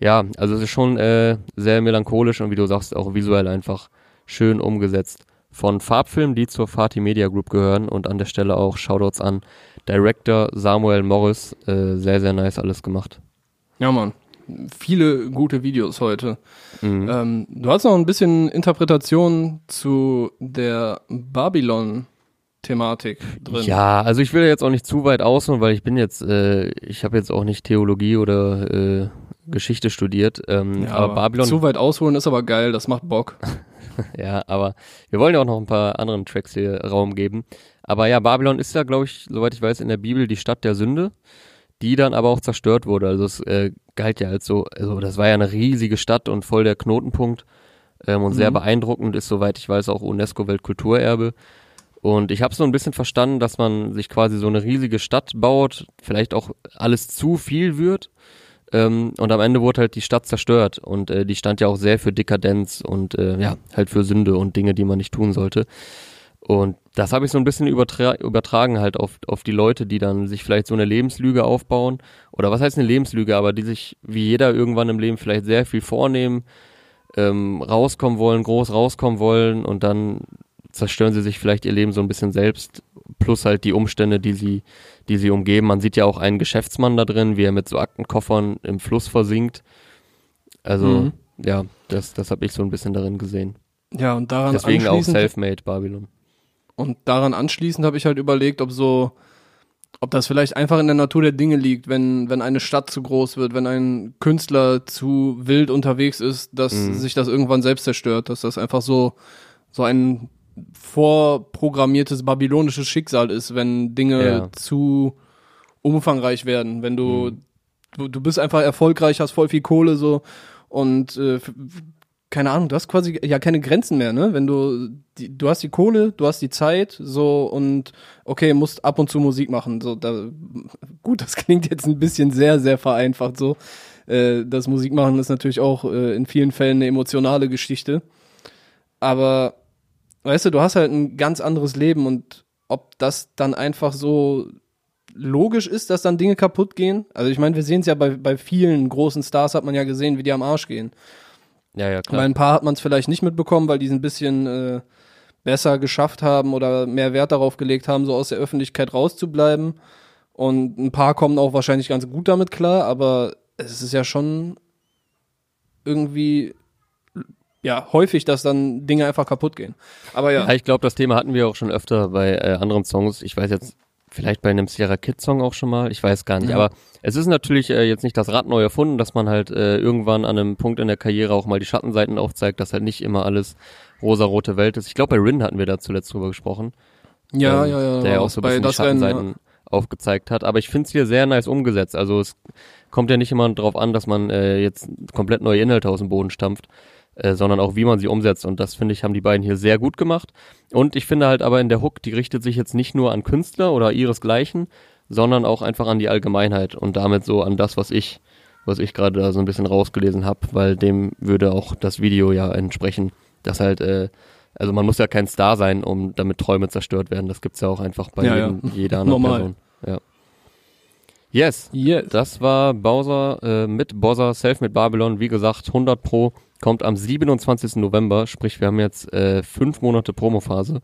Ja, also es ist schon äh, sehr melancholisch und wie du sagst, auch visuell einfach schön umgesetzt. Von Farbfilmen, die zur Fatih Media Group gehören und an der Stelle auch Shoutouts an Director Samuel Morris. Äh, sehr, sehr nice alles gemacht. Ja, Mann. Viele gute Videos heute. Mhm. Ähm, du hast noch ein bisschen Interpretation zu der Babylon-Thematik drin. Ja, also ich will jetzt auch nicht zu weit ausholen, weil ich bin jetzt, äh, ich habe jetzt auch nicht Theologie oder äh, Geschichte studiert. Ähm, Ja, aber Babylon Zu weit ausholen ist aber geil, das macht Bock. Ja, aber wir wollen ja auch noch ein paar anderen Tracks hier Raum geben. Aber ja, Babylon ist ja, glaube ich, soweit ich weiß, in der Bibel die Stadt der Sünde, die dann aber auch zerstört wurde. Also es äh, galt ja als so, also das war ja eine riesige Stadt und voll der Knotenpunkt ähm, und sehr Mhm. beeindruckend ist, soweit ich weiß, auch UNESCO-Weltkulturerbe. Und ich habe so ein bisschen verstanden, dass man sich quasi so eine riesige Stadt baut, vielleicht auch alles zu viel wird. Ähm, und am Ende wurde halt die Stadt zerstört und äh, die stand ja auch sehr für Dekadenz und äh, ja, halt für Sünde und Dinge, die man nicht tun sollte. Und das habe ich so ein bisschen übertra übertragen halt auf, auf die Leute, die dann sich vielleicht so eine Lebenslüge aufbauen. Oder was heißt eine Lebenslüge, aber die sich wie jeder irgendwann im Leben vielleicht sehr viel vornehmen, ähm, rauskommen wollen, groß rauskommen wollen und dann zerstören sie sich vielleicht ihr Leben so ein bisschen selbst, plus halt die Umstände, die sie, die sie umgeben. Man sieht ja auch einen Geschäftsmann da drin, wie er mit so Aktenkoffern im Fluss versinkt. Also, Mhm. ja, das, das habe ich so ein bisschen darin gesehen. Ja, und daran Deswegen auch Selfmade Babylon. und daran anschließend habe ich halt überlegt, ob so, ob das vielleicht einfach in der Natur der Dinge liegt, wenn, wenn eine Stadt zu groß wird, wenn ein Künstler zu wild unterwegs ist, dass Mhm. sich das irgendwann selbst zerstört, dass das einfach so, so ein vorprogrammiertes babylonisches Schicksal ist, wenn Dinge Ja. zu umfangreich werden, wenn du, Mhm. du, du bist einfach erfolgreich, hast voll viel Kohle so und äh, keine Ahnung, du hast quasi ja keine Grenzen mehr, ne? Wenn du, die, du hast die Kohle, du hast die Zeit, so und okay, musst ab und zu Musik machen. So, da, gut, das klingt jetzt ein bisschen sehr, sehr vereinfacht so. Äh, das Musikmachen ist natürlich auch äh, in vielen Fällen eine emotionale Geschichte. Aber weißt du, du hast halt ein ganz anderes Leben und ob das dann einfach so logisch ist, dass dann Dinge kaputt gehen. Also ich meine, wir sehen es ja bei, bei vielen großen Stars, hat man ja gesehen, wie die am Arsch gehen. Ja, ja, klar. Bei ein paar hat man es vielleicht nicht mitbekommen, weil die es ein bisschen äh, besser geschafft haben oder mehr Wert darauf gelegt haben, so aus der Öffentlichkeit rauszubleiben. Und ein paar kommen auch wahrscheinlich ganz gut damit klar, aber es ist ja schon irgendwie ja häufig, dass dann Dinge einfach kaputt gehen. Aber ja. Ja, ich glaube, das Thema hatten wir auch schon öfter bei äh, anderen Songs. Ich weiß jetzt vielleicht bei einem Sierra Kid Song auch schon mal, ich weiß gar nicht, Ja. aber es ist natürlich äh, jetzt nicht das Rad neu erfunden, dass man halt äh, irgendwann an einem Punkt in der Karriere auch mal die Schattenseiten aufzeigt, dass halt nicht immer alles rosa-rote Welt ist. Ich glaube, bei Rin hatten wir da zuletzt drüber gesprochen. ja, ähm, ja, ja. Der ja auch so ein bisschen die das Rennen, Schattenseiten ja. aufgezeigt hat. Aber ich finde es hier sehr nice umgesetzt. Also es kommt ja nicht immer drauf an, dass man äh, jetzt komplett neue Inhalte aus dem Boden stampft, äh, sondern auch wie man sie umsetzt. Und das finde ich, haben die beiden hier sehr gut gemacht. Und ich finde halt aber in der Hook, die richtet sich jetzt nicht nur an Künstler oder ihresgleichen, sondern auch einfach an die Allgemeinheit und damit so an das, was ich, was ich gerade da so ein bisschen rausgelesen habe, weil dem würde auch das Video ja entsprechen, dass halt, äh, also man muss ja kein Star sein, um damit Träume zerstört werden. Das gibt's ja auch einfach bei Ja, ja. jedem, jeder anderen Normal. Person. Ja. Yes. Yes. Das war Bowser äh, mit Bowser Self mit Babylon. Wie gesagt, 100 Pro kommt am 27. November. Sprich, wir haben jetzt äh, fünf Monate Promophase.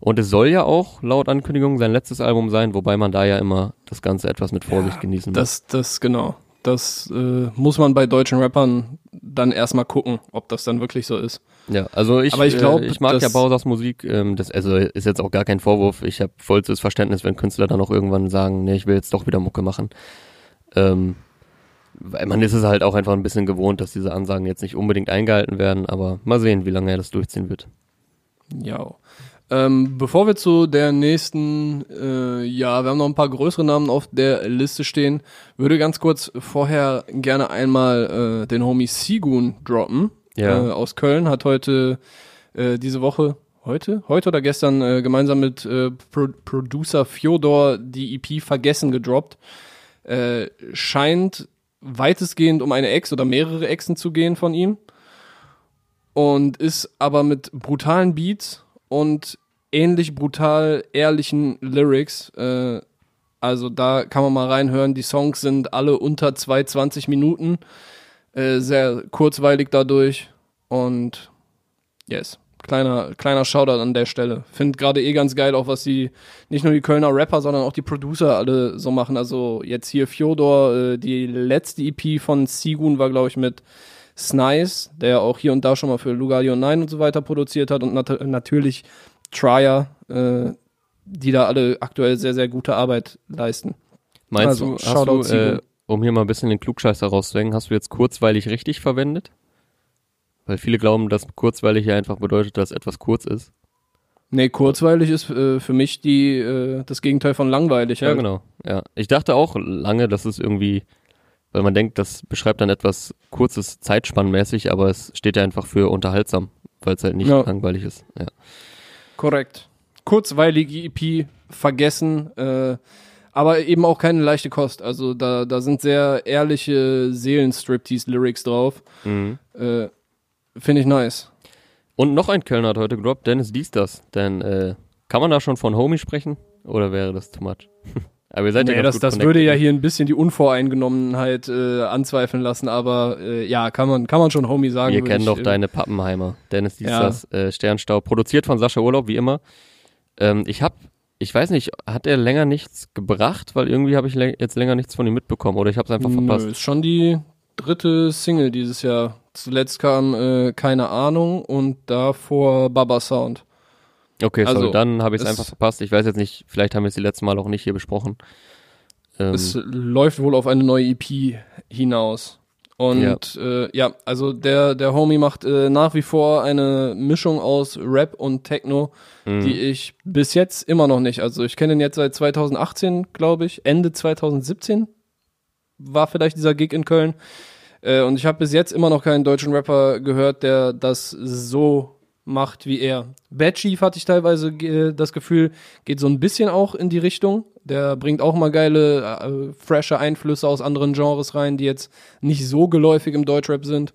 Und es soll ja auch laut Ankündigung sein letztes Album sein, wobei man da ja immer das Ganze etwas mit Vorsicht genießen muss. Das, das, genau. Das äh, muss man bei deutschen Rappern dann erstmal gucken, ob das dann wirklich so ist. Ja, also ich, Aber ich glaub, äh, ich mag ja Bowsers Musik. Ähm, das also ist jetzt auch gar kein Vorwurf. Ich habe vollstes Verständnis, wenn Künstler dann auch irgendwann sagen, nee, ich will jetzt doch wieder Mucke machen. Ähm, weil man ist es halt auch einfach ein bisschen gewohnt, dass diese Ansagen jetzt nicht unbedingt eingehalten werden. Aber mal sehen, wie lange er das durchziehen wird. Ja. Ähm, bevor wir zu der nächsten, äh, ja, wir haben noch ein paar größere Namen auf der Liste stehen, würde ganz kurz vorher gerne einmal äh, den Homie Sigun droppen. Ja. Äh, aus Köln hat heute äh, diese Woche, heute? Heute oder gestern äh, gemeinsam mit äh, Pro Producer Fjodor die EP Vergessen gedroppt. Scheint weitestgehend um eine Ex oder mehrere Exen zu gehen von ihm und ist aber mit brutalen Beats und ähnlich brutal ehrlichen Lyrics. Äh, also da kann man mal reinhören. Die Songs sind alle unter 2,20 Minuten. Äh, sehr kurzweilig dadurch. Und yes, kleiner, kleiner Shoutout an der Stelle. Find gerade eh ganz geil, auch was die, nicht nur die Kölner Rapper, sondern auch die Producer alle so machen. Also jetzt hier Fjodor, äh, die letzte EP von Sigun war, glaube ich, mit Snice, der auch hier und da schon mal für Lugario 9 und so weiter produziert hat und nat natürlich Trier, äh, die da alle aktuell sehr, sehr gute Arbeit leisten. Meinst Also, du, hast du äh, um hier mal ein bisschen den Klugscheißer rauszuhängen, hast du jetzt kurzweilig richtig verwendet? Weil viele glauben, dass kurzweilig ja einfach bedeutet, dass etwas kurz ist. Nee, kurzweilig ist äh, für mich die, äh, das Gegenteil von langweilig. Ja, halt. genau. Ja, ich dachte auch lange, dass es irgendwie, weil man denkt, das beschreibt dann etwas kurzes zeitspannmäßig, aber es steht ja einfach für unterhaltsam, weil es halt nicht Ja. langweilig ist. Ja. Korrekt. Kurzweilige EP, vergessen, äh, aber eben auch keine leichte Kost. Also da, da sind sehr ehrliche Seelenstriptease-Lyrics drauf. Mhm. Äh, Finde ich nice. Und noch ein Kölner hat heute gedroppt, Dennis Dies das. Denn äh, kann man da schon von Homie sprechen? Oder wäre das too much? aber ihr seid ja Nee, ganz das, das würde ja hier ein bisschen die Unvoreingenommenheit äh, anzweifeln lassen, aber äh, ja, kann man, kann man schon Homie sagen. Wir kennen ich, doch äh, deine Pappenheimer. Dennis Dies Ja. das, äh, Sternstau. Produziert von Sascha Urlaub, wie immer. Ähm, ich hab, ich weiß nicht, hat er länger nichts gebracht? Weil irgendwie habe ich jetzt länger nichts von ihm mitbekommen. Oder ich habe es einfach verpasst. Nö, ist schon die dritte Single dieses Jahr. Zuletzt kam äh, Keine Ahnung und davor Baba Sound. Okay, sorry, Also, dann habe ich es einfach verpasst. Ich weiß jetzt nicht, vielleicht haben wir es die letzten Mal auch nicht hier besprochen. Ähm, Es läuft wohl auf eine neue EP hinaus. Und ja, äh, ja also der, der Homie macht äh, nach wie vor eine Mischung aus Rap und Techno, Mhm. die ich bis jetzt immer noch nicht. Also ich kenne ihn jetzt seit 2018, glaube ich. Ende 2017 war vielleicht dieser Gig in Köln. Äh, und ich habe bis jetzt immer noch keinen deutschen Rapper gehört, der das so macht wie er. Bad Chief hatte ich teilweise äh, das Gefühl, geht so ein bisschen auch in die Richtung. Der bringt auch mal geile, äh, frische Einflüsse aus anderen Genres rein, die jetzt nicht so geläufig im Deutschrap sind.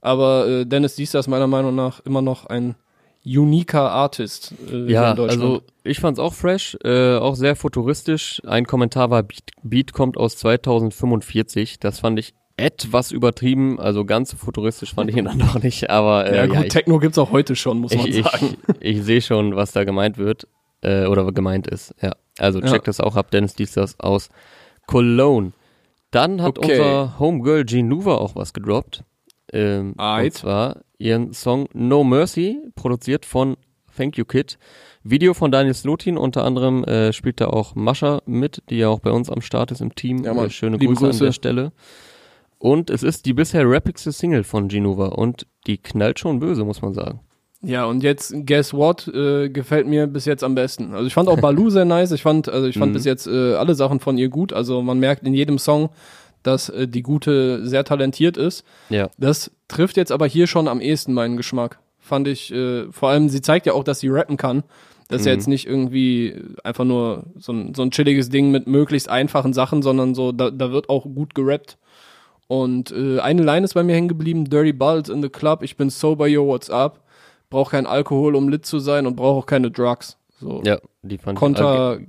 Aber äh, Dennis Diester ist meiner Meinung nach immer noch ein uniker Artist äh, ja, also ich fand's auch fresh, äh, auch sehr futuristisch. Ein Kommentar war, Beat, Beat kommt aus 2045. Das fand ich etwas übertrieben, also ganz futuristisch fand ich ihn dann doch nicht, aber äh, ja gut, ja, ich, Techno gibt's auch heute schon, muss man ich, sagen. Ich, ich sehe schon, was da gemeint wird äh, oder gemeint ist. Ja, also check ja. das auch ab, Dennis Diestas aus Cologne. Dann hat okay. unser Homegirl Nuva auch was gedroppt. Ähm, und zwar ihren Song No Mercy, produziert von Thank You Kid. Video von Daniel Slotin, unter anderem äh, spielt da auch Mascha mit, die ja auch bei uns am Start ist im Team. Ja, Mann, äh, schöne Grüße, Grüße, an der Stelle. Und es ist die bisher rappigste Single von Genova und die knallt schon böse, muss man sagen. Ja, und jetzt Guess What äh, gefällt mir bis jetzt am besten. Also ich fand auch Baloo sehr nice. Ich fand, also ich fand mhm. bis jetzt äh, alle Sachen von ihr gut. Also man merkt in jedem Song, dass äh, die Gute sehr talentiert ist. Ja. Das trifft jetzt aber hier schon am ehesten meinen Geschmack. Fand ich, äh, vor allem, sie zeigt ja auch, dass sie rappen kann. Das ist mhm. ja jetzt nicht irgendwie einfach nur so ein, so ein chilliges Ding mit möglichst einfachen Sachen, sondern so, da, da wird auch gut gerappt. Und äh, eine Line ist bei mir hängen geblieben: Dirty Balls in the Club, ich bin sober, yo, what's up? Brauch kein Alkohol, um lit zu sein und brauche auch keine Drugs. So. Ja, die fand Konter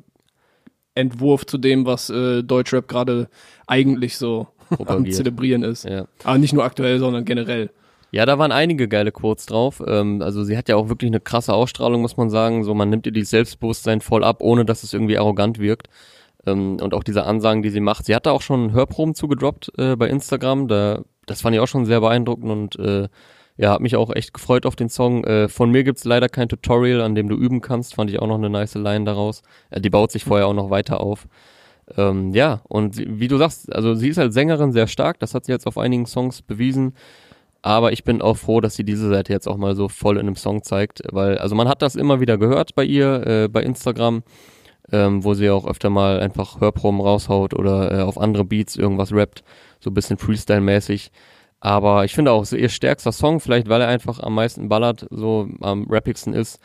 Entwurf zu dem, was äh, Deutschrap gerade eigentlich so am Zelebrieren ist. Ja. Aber nicht nur aktuell, sondern generell. Ja, da waren einige geile Quotes drauf. Ähm, also sie hat ja auch wirklich eine krasse Ausstrahlung, muss man sagen. So, man nimmt ihr dieses Selbstbewusstsein voll ab, ohne dass es irgendwie arrogant wirkt. Ähm, und auch diese Ansagen, die sie macht. Sie hat da auch schon Hörproben zugedroppt äh, bei Instagram. Da, das fand ich auch schon sehr beeindruckend und äh, ja, hat mich auch echt gefreut auf den Song. Äh, von mir gibt's leider kein Tutorial, an dem du üben kannst. Fand ich auch noch eine nice Line daraus. Äh, die baut sich vorher auch noch weiter auf. Ähm, ja, und wie du sagst, also sie ist als Sängerin sehr stark. Das hat sie jetzt auf einigen Songs bewiesen. Aber ich bin auch froh, dass sie diese Seite jetzt auch mal so voll in einem Song zeigt, weil, also man hat das immer wieder gehört bei ihr, äh, bei Instagram, ähm, wo sie auch öfter mal einfach Hörproben raushaut oder äh, auf andere Beats irgendwas rappt, so ein bisschen Freestyle-mäßig. Aber ich finde auch, ihr stärkster Song, vielleicht weil er einfach am meisten ballert, so am rappigsten ist.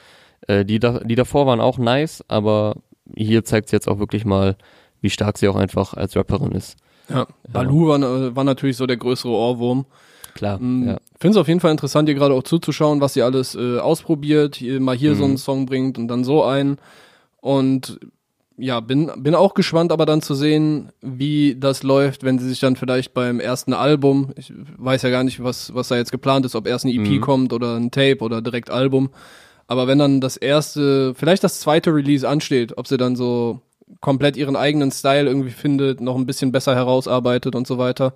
Äh, die, da, die davor waren auch nice, aber hier zeigt sie jetzt auch wirklich mal, wie stark sie auch einfach als Rapperin ist. Ja, Balu war, war natürlich so der größere Ohrwurm. Klar. Mhm. Ja. Finde es auf jeden Fall interessant, ihr gerade auch zuzuschauen, was sie alles äh, ausprobiert, hier, mal hier mhm. so einen Song bringt und dann so einen. Und ja, bin, bin auch gespannt, aber dann zu sehen, wie das läuft, wenn sie sich dann vielleicht beim ersten Album, ich weiß ja gar nicht, was, was da jetzt geplant ist, ob erst ein EP mhm. kommt oder ein Tape oder direkt Album. Aber wenn dann das erste, vielleicht das zweite Release ansteht, ob sie dann so komplett ihren eigenen Style irgendwie findet, noch ein bisschen besser herausarbeitet und so weiter.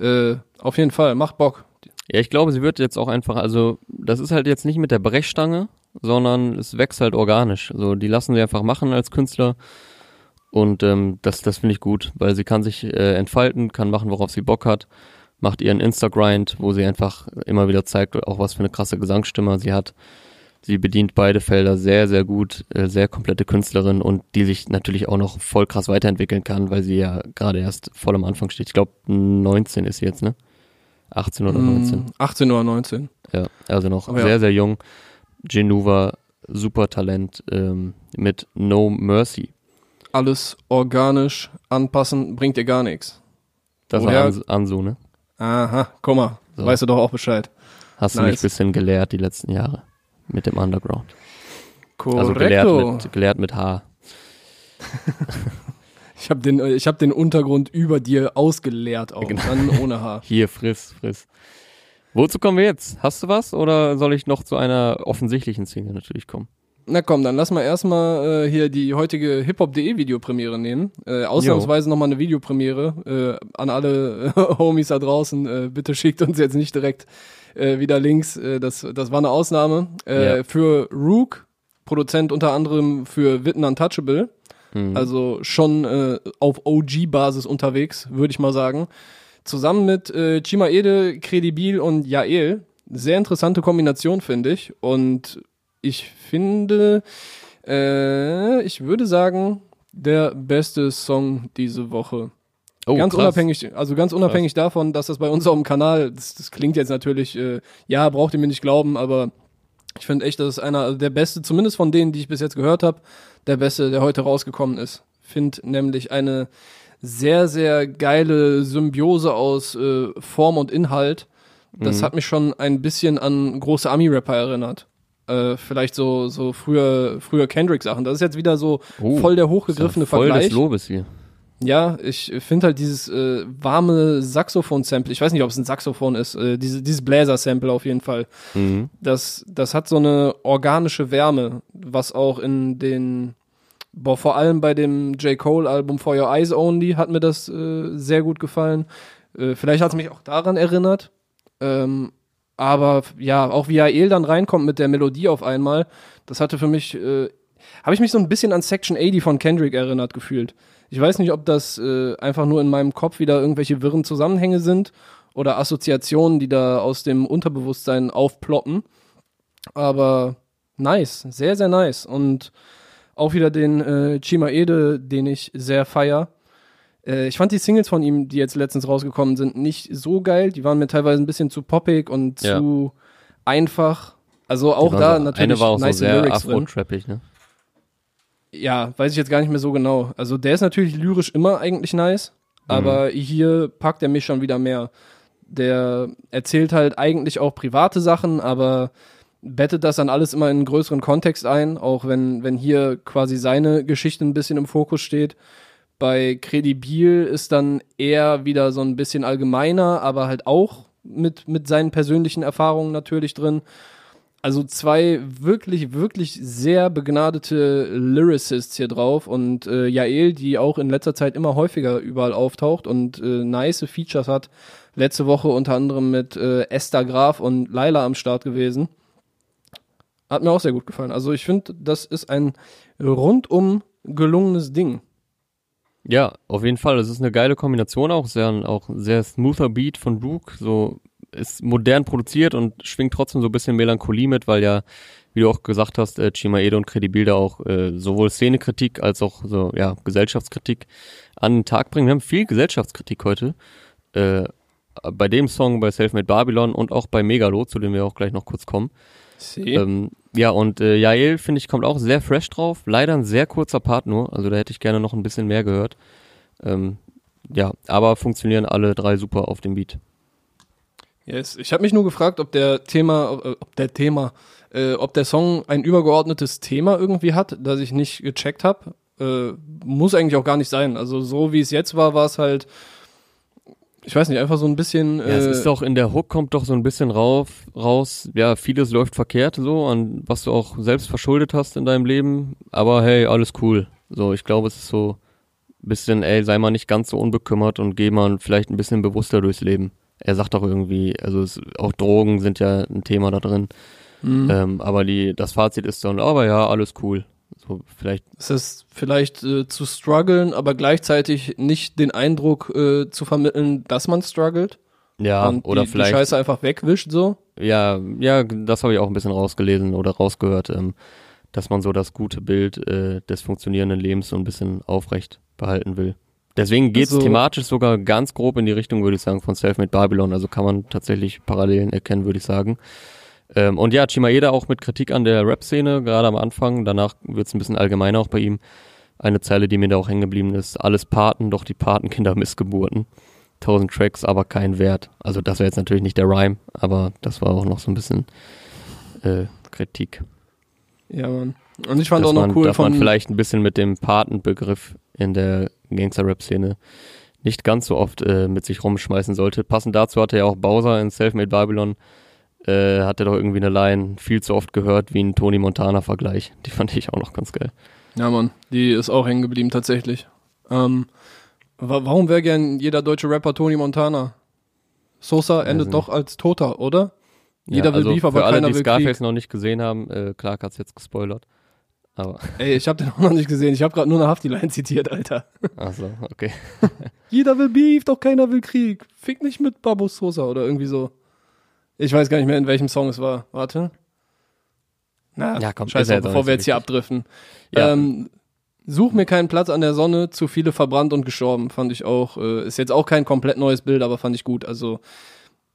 Äh, auf jeden Fall, macht Bock. Ja, ich glaube, sie wird jetzt auch einfach, also das ist halt jetzt nicht mit der Brechstange, sondern es wächst halt organisch. Also die lassen sie einfach machen als Künstler. Und ähm, das, das finde ich gut, weil sie kann sich äh, entfalten, kann machen, worauf sie Bock hat, macht ihren Insta-Grind, wo sie einfach immer wieder zeigt, auch was für eine krasse Gesangsstimme sie hat. Sie bedient beide Felder sehr, sehr gut, äh, sehr komplette Künstlerin und die sich natürlich auch noch voll krass weiterentwickeln kann, weil sie ja gerade erst voll am Anfang steht. Ich glaube, 19 ist sie jetzt, ne? 18 oder 19? 18 oder 19. Ja, also noch Aber sehr, ja. sehr jung. Genuva, super Talent ähm, mit No Mercy. Alles organisch anpassen bringt dir gar nichts. Das Woher? war Ansu, ne? Aha, guck mal, so. weißt du doch auch Bescheid. Hast nice. du mich ein bisschen gelehrt die letzten Jahre mit dem Underground. Correcto. Also gelehrt mit, gelehrt mit H. ich habe den, ich hab den Untergrund über dir ausgeleert auch, genau. dann ohne H. Hier, friss, friss. Wozu kommen wir jetzt? Hast du was oder soll ich noch zu einer offensichtlichen Szene natürlich kommen? Na komm, dann lass mal erstmal äh, hier die heutige hiphop.de Videopremiere nehmen. Äh, ausnahmsweise nochmal eine Videopremiere äh, an alle äh, Homies da draußen. Äh, bitte schickt uns jetzt nicht direkt äh, wieder Links. Äh, das, das war eine Ausnahme. Äh, ja. Für Rook, Produzent unter anderem für Witten Untouchable. Mhm. Also schon äh, auf OG-Basis unterwegs, würde ich mal sagen zusammen mit äh, Chimaede, Credibil und Jael. Sehr interessante Kombination, finde ich. Und ich finde, äh, ich würde sagen, der beste Song diese Woche. Oh, ganz krass. unabhängig, also ganz unabhängig davon, dass das bei uns auf dem Kanal, das, das klingt jetzt natürlich, äh, ja, braucht ihr mir nicht glauben, aber ich finde echt, das ist einer der beste, zumindest von denen, die ich bis jetzt gehört habe, der beste, der heute rausgekommen ist. Find nämlich eine sehr, sehr geile Symbiose aus äh, Form und Inhalt. Das Mhm. hat mich schon ein bisschen an große Ami-Rapper erinnert. Äh, vielleicht so, so früher, früher Kendrick-Sachen. Das ist jetzt wieder so Oh, voll der hochgegriffene Voll Vergleich. des Lobes hier. Ja, ich finde halt dieses äh, warme Saxophon-Sample, ich weiß nicht, ob es ein Saxophon ist, äh, diese, dieses Bläser-Sample auf jeden Fall. Mhm. Das, das hat so eine organische Wärme, was auch in den, boah, vor allem bei dem J. Cole-Album For Your Eyes Only hat mir das äh, sehr gut gefallen. Äh, vielleicht hat es mich auch daran erinnert. Ähm, aber ja, auch wie Ael dann reinkommt mit der Melodie auf einmal, das hatte für mich, äh, habe ich mich so ein bisschen an Section 80 von Kendrick erinnert gefühlt. Ich weiß nicht, ob das äh, einfach nur in meinem Kopf wieder irgendwelche wirren Zusammenhänge sind oder Assoziationen, die da aus dem Unterbewusstsein aufploppen. Aber nice, sehr, sehr nice. Und auch wieder den äh, Chimaede, den ich sehr feier. Äh, ich fand die Singles von ihm, die jetzt letztens rausgekommen sind, nicht so geil. Die waren mir teilweise ein bisschen zu poppig und Ja. zu einfach. Also auch da so, natürlich Eine war auch nice so sehr Lyrics drin. afro-trappig, ne? Ja, weiß ich jetzt gar nicht mehr so genau. Also der ist natürlich lyrisch immer eigentlich nice, aber hier packt er mich schon wieder mehr. Der erzählt halt eigentlich auch private Sachen, aber bettet das dann alles immer in einen größeren Kontext ein, auch wenn, wenn hier quasi seine Geschichte ein bisschen im Fokus steht. Bei Credibil ist dann eher wieder so ein bisschen allgemeiner, aber halt auch mit, mit seinen persönlichen Erfahrungen natürlich drin. Also zwei wirklich, wirklich sehr begnadete Lyricists hier drauf und äh, Jael, die auch in letzter Zeit immer häufiger überall auftaucht und äh, nice Features hat. Letzte Woche unter anderem mit äh, Esther Graf und Laila am Start gewesen. Hat mir auch sehr gut gefallen. Also ich finde, das ist ein rundum gelungenes Ding. Ja, auf jeden Fall. Es ist eine geile Kombination auch. Sehr, auch sehr smoother Beat von Rook. So ist modern produziert und schwingt trotzdem so ein bisschen Melancholie mit, weil ja, wie du auch gesagt hast, äh, Chimaedo und Credibil da auch äh, sowohl Szenekritik als auch so ja Gesellschaftskritik an den Tag bringen. Wir haben viel Gesellschaftskritik heute. Äh, bei dem Song, bei Selfmade Babylon und auch bei Megalo, zu dem wir auch gleich noch kurz kommen. Ähm, ja, und äh, Jael, finde ich, kommt auch sehr fresh drauf. Leider ein sehr kurzer Part nur. Also da hätte ich gerne noch ein bisschen mehr gehört. Ähm, ja, aber funktionieren alle drei super auf dem Beat. Yes. Ich habe mich nur gefragt, ob der Thema, äh, ob der Thema, äh, ob der Song ein übergeordnetes Thema irgendwie hat, das ich nicht gecheckt habe. Äh, muss eigentlich auch gar nicht sein. Also so wie es jetzt war, war es halt, ich weiß nicht, einfach so ein bisschen. Ja, es äh, ist doch in der Hook kommt doch so ein bisschen rauf, raus, ja, vieles läuft verkehrt so, an was du auch selbst verschuldet hast in deinem Leben, aber hey, alles cool. So, ich glaube, es ist so ein bisschen, ey, sei mal nicht ganz so unbekümmert und geh mal vielleicht ein bisschen bewusster durchs Leben. Er sagt doch irgendwie, also es, auch Drogen sind ja ein Thema da drin. mh. Ähm, aber die, das Fazit ist dann, aber ja, alles cool. So, vielleicht, Es ist vielleicht äh, zu strugglen, aber gleichzeitig nicht den Eindruck äh, zu vermitteln, dass man struggelt. ja, und oder die, vielleicht, die Scheiße einfach wegwischt so. ja, ja, das habe ich auch ein bisschen rausgelesen oder rausgehört, ähm, dass man so das gute Bild äh, des funktionierenden Lebens so ein bisschen aufrecht behalten will. Deswegen geht es Also- thematisch sogar ganz grob in die Richtung, würde ich sagen, von Selfmade Babylon. Also kann man tatsächlich Parallelen erkennen, würde ich sagen. Ähm, und ja, Chimaeda auch mit Kritik an der Rap-Szene, gerade am Anfang. Danach wird es ein bisschen allgemeiner auch bei ihm. Eine Zeile, die mir da auch hängen geblieben ist. Alles Paten, doch die Patenkinder Missgeburten. Tausend Tracks, aber kein Wert. Also das wäre jetzt natürlich nicht der Rhyme, aber das war auch noch so ein bisschen äh, Kritik. Ja, Mann. Und ich fand dass auch noch man, cool dass man vielleicht ein bisschen mit dem Patenbegriff in der Gangster-Rap-Szene nicht ganz so oft äh, mit sich rumschmeißen sollte. Passend dazu hatte ja auch Bowser in Selfmade Babylon, äh, hat er doch irgendwie eine Line viel zu oft gehört wie ein Tony Montana-Vergleich. Die fand ich auch noch ganz geil. Ja, Mann, die ist auch hängen geblieben tatsächlich. Ähm, wa warum wäre gern jeder deutsche Rapper Tony Montana? Sosa endet doch als Toter, oder? Jeder will also Beef, aber für alle, keiner die will Scarface Krieg. noch nicht gesehen haben, äh, Clark hat's jetzt gespoilert. Aber, Ey, ich hab den auch noch nicht gesehen. Ich habe gerade nur eine Hafti-Line zitiert, Alter. also okay. Jeder will Beef, doch keiner will Krieg. Fick nicht mit Babu Sosa oder irgendwie so. Ich weiß gar nicht mehr, in welchem Song es war. Warte. Na, Ja, komm, ist scheiße, bevor wir jetzt hier abdriften. Ja. Ähm, Such mir keinen Platz an der Sonne, zu viele verbrannt und gestorben, fand ich auch. Äh, ist jetzt auch kein komplett neues Bild, aber fand ich gut. Also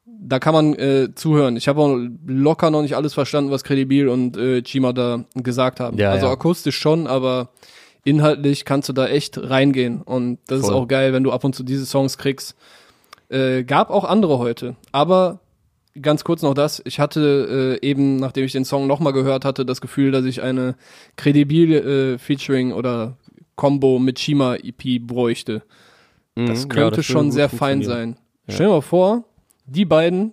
da kann man äh, zuhören. Ich habe auch locker noch nicht alles verstanden, was Credibil und äh, Chima da gesagt haben. Ja, also ja. akustisch schon, aber inhaltlich kannst du da echt reingehen. Und das ist Voll. auch geil, wenn du ab und zu diese Songs kriegst. Äh, gab auch andere heute, aber ganz kurz noch das. Ich hatte äh, eben, nachdem ich den Song nochmal gehört hatte, das Gefühl, dass ich eine Credibil äh, Featuring oder Combo mit Chima EP bräuchte. Das Mhm, könnte ja, das schon sehr fein sein. Stell dir mal vor, die beiden,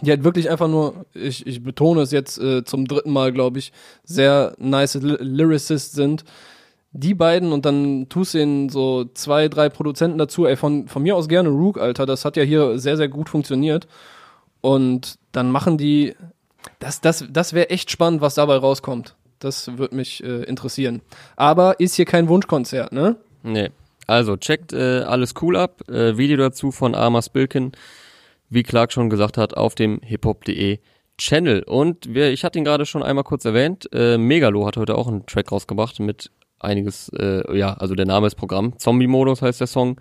die halt wirklich einfach nur, ich, ich betone es jetzt äh, zum dritten Mal, glaube ich, sehr nice Ly Lyricists sind. Die beiden und dann tust du ihnen so zwei, drei Produzenten dazu. Ey, von, von mir aus gerne Rook, Alter. Das hat ja hier sehr, sehr gut funktioniert. Und dann machen die, das, das, das wäre echt spannend, was dabei rauskommt. Das würde mich äh, interessieren. Aber ist hier kein Wunschkonzert, ne? Nee. Also, checkt äh, alles cool ab. Äh, Video dazu von Arma Spilkin, wie Clark schon gesagt hat, auf dem hiphop.de Channel. Und wir, ich hatte ihn gerade schon einmal kurz erwähnt, äh, Megalo hat heute auch einen Track rausgebracht mit einiges, äh, ja, also der Name ist Programm. Zombie-Modus heißt der Song.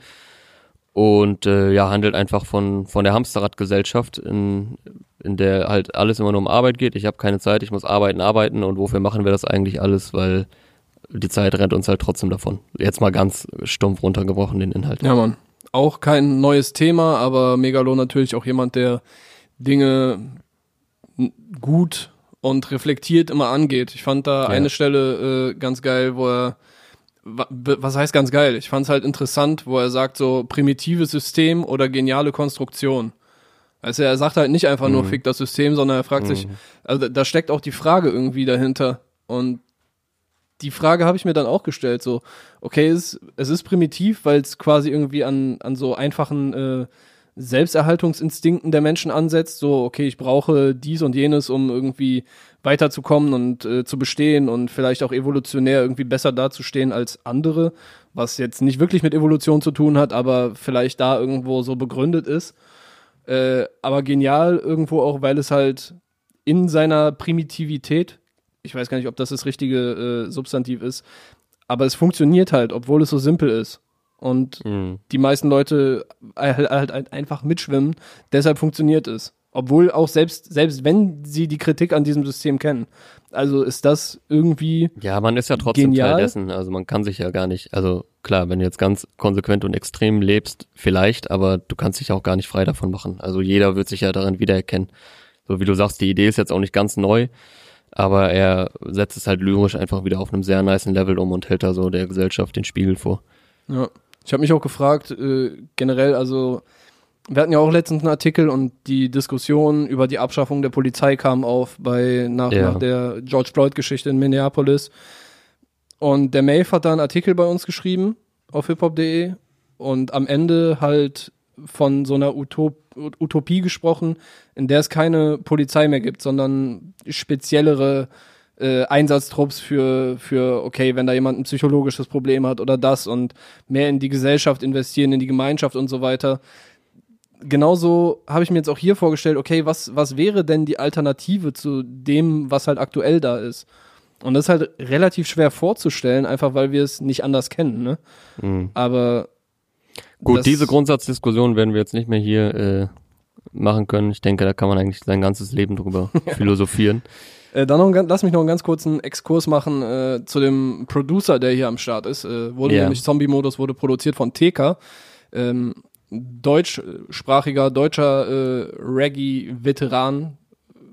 Und äh, ja, handelt einfach von, von der Hamsterradgesellschaft, in, in der halt alles immer nur um Arbeit geht. Ich habe keine Zeit, ich muss arbeiten, arbeiten und wofür machen wir das eigentlich alles? Weil die Zeit rennt uns halt trotzdem davon. Jetzt mal ganz stumpf runtergebrochen, den Inhalt. Ja, Mann. Auch kein neues Thema, aber Megalo natürlich auch jemand, der Dinge gut und reflektiert immer angeht. Ich fand da Ja. eine Stelle äh, ganz geil, wo er was heißt ganz geil? Ich fand es halt interessant, wo er sagt so primitives System oder geniale Konstruktion. Also er sagt halt nicht einfach nur fick das System, sondern er fragt sich, also da- da steckt auch die Frage irgendwie dahinter und die Frage habe ich mir dann auch gestellt, so, okay, es, es ist primitiv, weil es quasi irgendwie an, an so einfachen äh, Selbsterhaltungsinstinkten der Menschen ansetzt, so, okay, ich brauche dies und jenes, um irgendwie weiterzukommen und äh, zu bestehen und vielleicht auch evolutionär irgendwie besser dazustehen als andere, was jetzt nicht wirklich mit Evolution zu tun hat, aber vielleicht da irgendwo so begründet ist. Äh, aber genial irgendwo auch, weil es halt in seiner Primitivität, ich weiß gar nicht, ob das das richtige äh, Substantiv ist, aber es funktioniert halt, obwohl es so simpel ist. Und Mhm. die meisten Leute halt, halt, einfach mitschwimmen, deshalb funktioniert es. Obwohl auch selbst, selbst wenn sie die Kritik an diesem System kennen. Also ist das irgendwie, Ja, man ist ja trotzdem Genial. Teil dessen. Also man kann sich ja gar nicht, also klar, wenn du jetzt ganz konsequent und extrem lebst, vielleicht, aber du kannst dich auch gar nicht frei davon machen. Also jeder wird sich ja darin wiedererkennen. So wie du sagst, die Idee ist jetzt auch nicht ganz neu, aber er setzt es halt lyrisch einfach wieder auf einem sehr niceen Level um und hält da so der Gesellschaft den Spiegel vor. Ja. Ich habe mich auch gefragt, äh, generell, also wir hatten ja auch letztens einen Artikel und die Diskussion über die Abschaffung der Polizei kam auf bei nach, Ja. nach der George Floyd-Geschichte in Minneapolis. Und der Maeve hat da einen Artikel bei uns geschrieben auf hiphop.de und am Ende halt von so einer Utop Utopie gesprochen, in der es keine Polizei mehr gibt, sondern speziellere äh, Einsatztrupps für, für, okay, wenn da jemand ein psychologisches Problem hat oder das und mehr in die Gesellschaft investieren, in die Gemeinschaft und so weiter. Genauso habe ich mir jetzt auch hier vorgestellt, okay, was, was wäre denn die Alternative zu dem, was halt aktuell da ist? Und das ist halt relativ schwer vorzustellen, einfach weil wir es nicht anders kennen, ne? Mhm. Aber Gut, diese Grundsatzdiskussion werden wir jetzt nicht mehr hier äh, machen können. Ich denke, da kann man eigentlich sein ganzes Leben drüber philosophieren. Äh, dann noch, lass mich noch einen ganz kurzen Exkurs machen äh, zu dem Producer, der hier am Start ist. Äh, wurde Ja. nämlich Zombie-Modus, wurde produziert von TK. Ähm, deutschsprachiger, deutscher äh, Reggae-Veteran,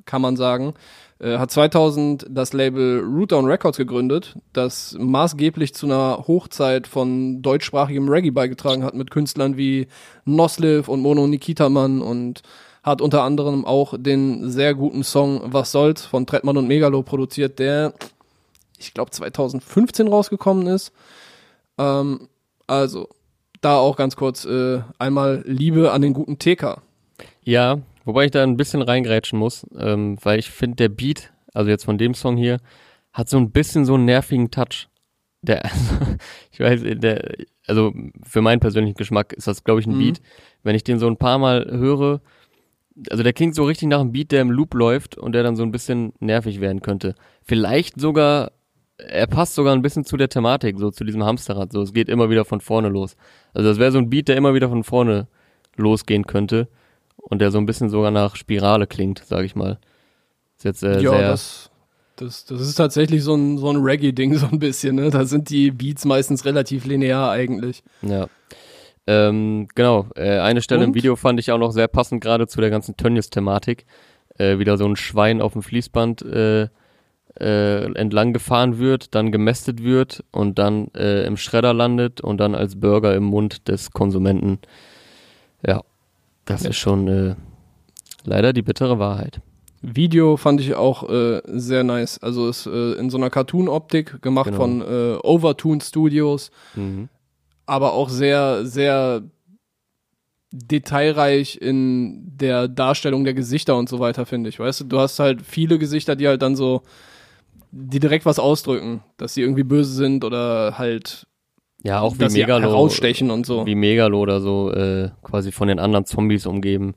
kann man sagen. Äh, hat 2000 das Label Rootdown Records gegründet, das maßgeblich zu einer Hochzeit von deutschsprachigem Reggae beigetragen hat mit Künstlern wie Nosliv und Mono Nikitaman und hat unter anderem auch den sehr guten Song Was soll's von Trettmann und Megalo produziert, der ich glaube 2015 rausgekommen ist. Ähm, also da auch ganz kurz äh, einmal Liebe an den guten TK. Ja, wobei ich da ein bisschen reingrätschen muss, ähm, weil ich finde, der Beat, also jetzt von dem Song hier, hat so ein bisschen so einen nervigen Touch. Der, also, ich weiß, der, also für meinen persönlichen Geschmack ist das, glaube ich, ein Mhm. Beat. Wenn ich den so ein paar Mal höre, also der klingt so richtig nach einem Beat, der im Loop läuft und der dann so ein bisschen nervig werden könnte. Vielleicht sogar er passt sogar ein bisschen zu der Thematik, so zu diesem Hamsterrad. So, es geht immer wieder von vorne los. Also das wäre so ein Beat, der immer wieder von vorne losgehen könnte und der so ein bisschen sogar nach Spirale klingt, sage ich mal. Ist jetzt äh, ja, sehr das, das, das ist tatsächlich so ein, so ein Reggae-Ding so ein bisschen. Ne? Da sind die Beats meistens relativ linear eigentlich. Ja. Ähm, genau, äh, eine Stelle und? im Video fand ich auch noch sehr passend gerade zu der ganzen Tönnies-Thematik. Äh, wieder so ein Schwein auf dem Fließband äh, äh, entlang gefahren wird, dann gemästet wird und dann äh, im Schredder landet und dann als Burger im Mund des Konsumenten. Ja, das ja. ist schon äh, leider die bittere Wahrheit. Video fand ich auch äh, sehr nice. Also ist äh, in so einer Cartoon-Optik gemacht genau. von äh, Overtune Studios, mhm. Aber auch sehr, sehr detailreich in der Darstellung der Gesichter und so weiter, finde ich. Weißt du, du hast halt viele Gesichter, die halt dann so, die direkt was ausdrücken, dass sie irgendwie böse sind oder halt ja, auch wie Megalo, herausstechen und so. Wie Megalo oder so äh, quasi von den anderen Zombies umgeben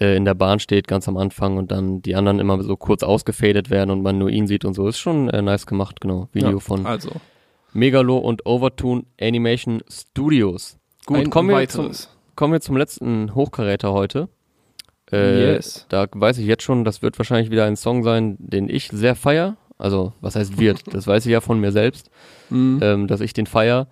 äh, in der Bahn steht ganz am Anfang und dann die anderen immer so kurz ausgefadet werden und man nur ihn sieht und so. Ist schon äh, nice gemacht, genau. Video ja, von also. Megalo und Overtune Animation Studios. Gut, Ein kommen wir, zum, kommen wir zum letzten Hochkaräter heute. Äh, yes. Da weiß ich jetzt schon, das wird wahrscheinlich wieder ein Song sein, den ich sehr feier. Also, was heißt wird? Das weiß ich ja von mir selbst, mhm. ähm, dass ich den feier,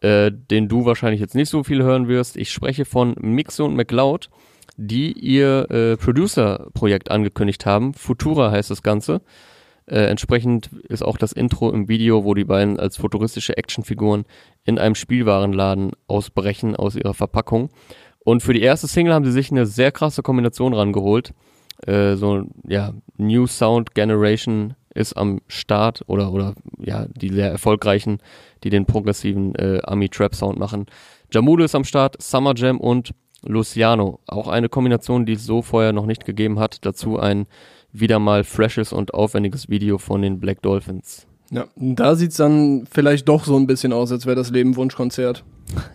äh, den du wahrscheinlich jetzt nicht so viel hören wirst. Ich spreche von Mixo und McLeod, die ihr äh, Producer-Projekt angekündigt haben. Futura heißt das Ganze. Äh, entsprechend ist auch das Intro im Video, wo die beiden als futuristische Actionfiguren in einem Spielwarenladen ausbrechen aus ihrer Verpackung. Und für die erste Single haben sie sich eine sehr krasse Kombination rangeholt. Äh, so, ja, New Sound Generation ist am Start oder, oder ja, die sehr erfolgreichen, die den progressiven äh, Ami-Trap-Sound machen. Jamudo ist am Start, Summer Jam und Luciano. Auch eine Kombination, die es so vorher noch nicht gegeben hat. Dazu ein wieder mal freshes und aufwendiges Video von den Black Dolphins. Ja, da sieht's dann vielleicht doch so ein bisschen aus, als wäre das Leben Wunschkonzert.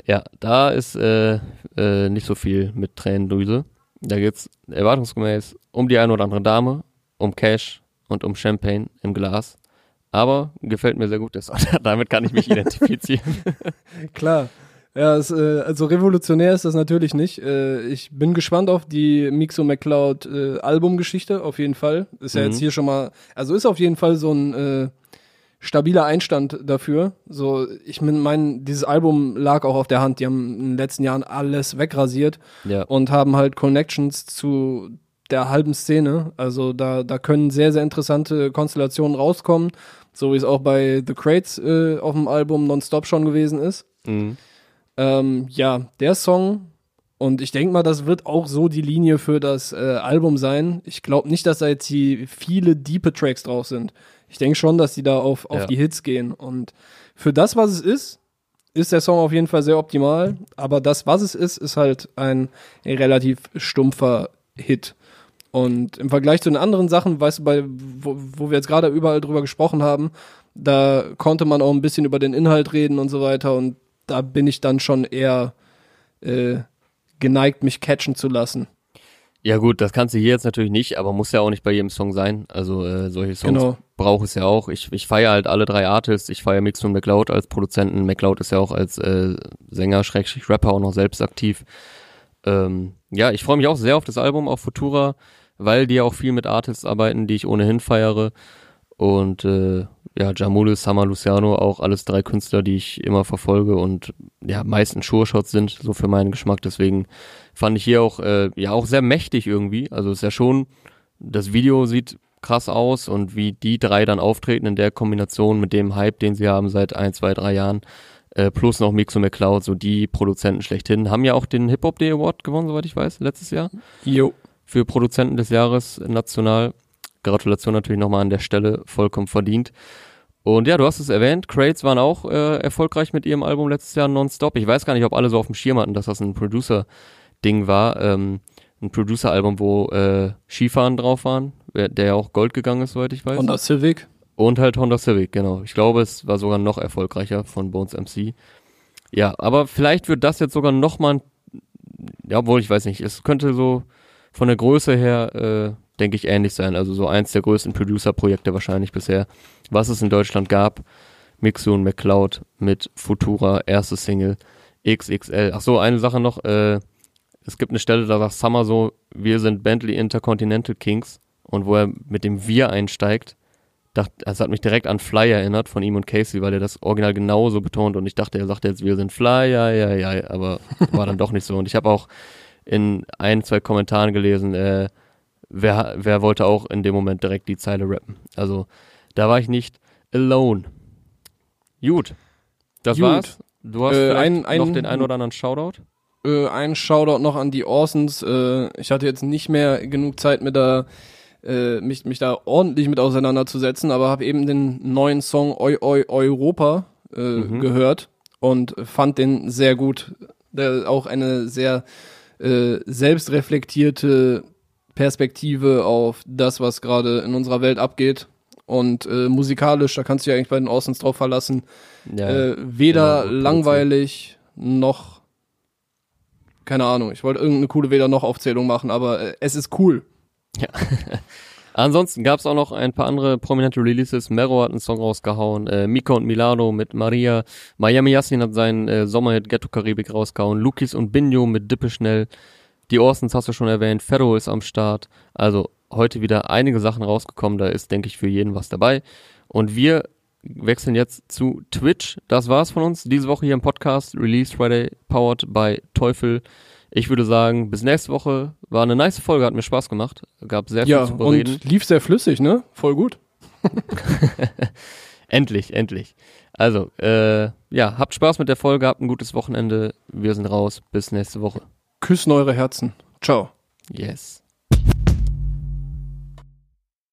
Ja, da ist äh, äh, nicht so viel mit Tränendüse. Da geht's erwartungsgemäß um die eine oder andere Dame, um Cash, und um Champagne im Glas. Aber gefällt mir sehr gut der Song. Damit kann ich mich identifizieren. Klar. Ja, es, äh, also revolutionär ist das natürlich nicht. Äh, ich bin gespannt auf die Mixo McCloud äh, Albumgeschichte, auf jeden Fall. Ist ja mhm. jetzt hier schon mal, also ist auf jeden Fall so ein äh, stabiler Einstand dafür. So, ich meine, dieses Album lag auch auf der Hand. Die haben in den letzten Jahren alles wegrasiert ja. und haben halt Connections zu der halben Szene. Also da, da können sehr, sehr interessante Konstellationen rauskommen, so wie es auch bei The Crates äh, auf dem Album Nonstop schon gewesen ist. Mhm. Ähm, ja, der Song, und ich denke mal, das wird auch so die Linie für das äh, Album sein. Ich glaube nicht, dass da jetzt die viele diepe Tracks drauf sind. Ich denke schon, dass die da auf, auf ja. die Hits gehen. Und für das, was es ist, ist der Song auf jeden Fall sehr optimal. Aber das, was es ist, ist halt ein relativ stumpfer Hit. Und im Vergleich zu den anderen Sachen, weißt du, bei, wo, wo wir jetzt gerade überall drüber gesprochen haben, da konnte man auch ein bisschen über den Inhalt reden und so weiter. Und da bin ich dann schon eher äh, geneigt, mich catchen zu lassen. Ja gut, das kannst du hier jetzt natürlich nicht, aber muss ja auch nicht bei jedem Song sein. Also äh, solche Songs genau. brauche es ja auch. Ich, ich feiere halt alle drei Artists. Ich feiere Mix und McLeod als Produzenten. McLeod ist ja auch als äh, Sänger, Schrägstrich Rapper auch noch selbst aktiv. Ähm, ja, ich freue mich auch sehr auf das Album, auf Futura weil die ja auch viel mit Artists arbeiten, die ich ohnehin feiere. Und äh, ja, Jamule, Summer, Luciano, auch alles drei Künstler, die ich immer verfolge und ja, meistens Sure-Shots sind, so für meinen Geschmack. Deswegen fand ich hier auch, äh, ja, auch sehr mächtig irgendwie. Also ist ja schon, das Video sieht krass aus und wie die drei dann auftreten in der Kombination mit dem Hype, den sie haben seit ein, zwei, drei Jahren, äh, plus noch Mixo McCloud, so die Produzenten schlechthin, haben ja auch den Hip-Hop Day Award gewonnen, soweit ich weiß, letztes Jahr. Jo für Produzenten des Jahres national. Gratulation natürlich nochmal an der Stelle, vollkommen verdient. Und ja, du hast es erwähnt, Crates waren auch äh, erfolgreich mit ihrem Album letztes Jahr nonstop. Ich weiß gar nicht, ob alle so auf dem Schirm hatten, dass das ein Producer-Ding war. Ähm, ein Producer-Album, wo äh, Skifahren drauf waren, der ja auch Gold gegangen ist, soweit ich weiß. Honda Civic. Und halt Honda Civic, genau. Ich glaube, es war sogar noch erfolgreicher von Bones MC. Ja, aber vielleicht wird das jetzt sogar nochmal, ja, obwohl ich weiß nicht, es könnte so von der Größe her äh, denke ich, ähnlich sein. Also so eins der größten Producer-Projekte wahrscheinlich bisher, was es in Deutschland gab. Mixu und McCloud mit Futura, erste Single, XXL. Ach so, eine Sache noch, äh, es gibt eine Stelle, da sagt Summer so, wir sind Bentley Intercontinental Kings und wo er mit dem Wir einsteigt, dachte, das hat mich direkt an Fly erinnert von ihm und Casey, weil er das Original genauso betont und ich dachte, er sagt jetzt, wir sind Fly, ja, ja, ja, aber war dann doch nicht so. Und ich habe auch in ein, zwei Kommentaren gelesen, äh, wer, wer wollte auch in dem Moment direkt die Zeile rappen. Also da war ich nicht alone. Gut. Das Gut. war's. Du hast Äh, ein- ein- noch den einen oder anderen Shoutout? Äh, ein Shoutout noch an die Orsons. Äh, ich hatte jetzt nicht mehr genug Zeit, mit da, äh, mich, mich da ordentlich mit auseinanderzusetzen, aber habe eben den neuen Song Eu Eu Europa äh, Mhm. gehört und fand den sehr gut. Der auch eine sehr selbstreflektierte Perspektive auf das, was gerade in unserer Welt abgeht. Und äh, musikalisch, da kannst du dich eigentlich bei den Orsons drauf verlassen. Ja. Äh, weder genau, langweilig noch keine Ahnung. Ich wollte irgendeine coole weder noch Aufzählung machen, aber äh, es ist cool. Ansonsten gab es auch noch ein paar andere prominente Releases. Mero hat einen Song rausgehauen, äh, Miko und Milano mit Maria, Miami Yassin hat seinen äh, Sommerhit Ghetto Karibik rausgehauen, Lukis und Binjo mit Dippe schnell, die Orsons hast du schon erwähnt, Ferro ist am Start. Also heute wieder einige Sachen rausgekommen, da ist, denke ich, für jeden was dabei. Und wir wechseln jetzt zu Twitch. Das war's von uns diese Woche hier im Podcast. Release Friday, powered by Teufel. Ich würde sagen, bis nächste Woche. War eine nice Folge, hat mir Spaß gemacht. Gab sehr viel Ja, zu bereden. und lief sehr flüssig, ne? Voll gut. Endlich, endlich. Also, äh, ja, habt Spaß mit der Folge, habt ein gutes Wochenende. Wir sind raus. Bis nächste Woche. Küssen eure Herzen. Ciao. Yes.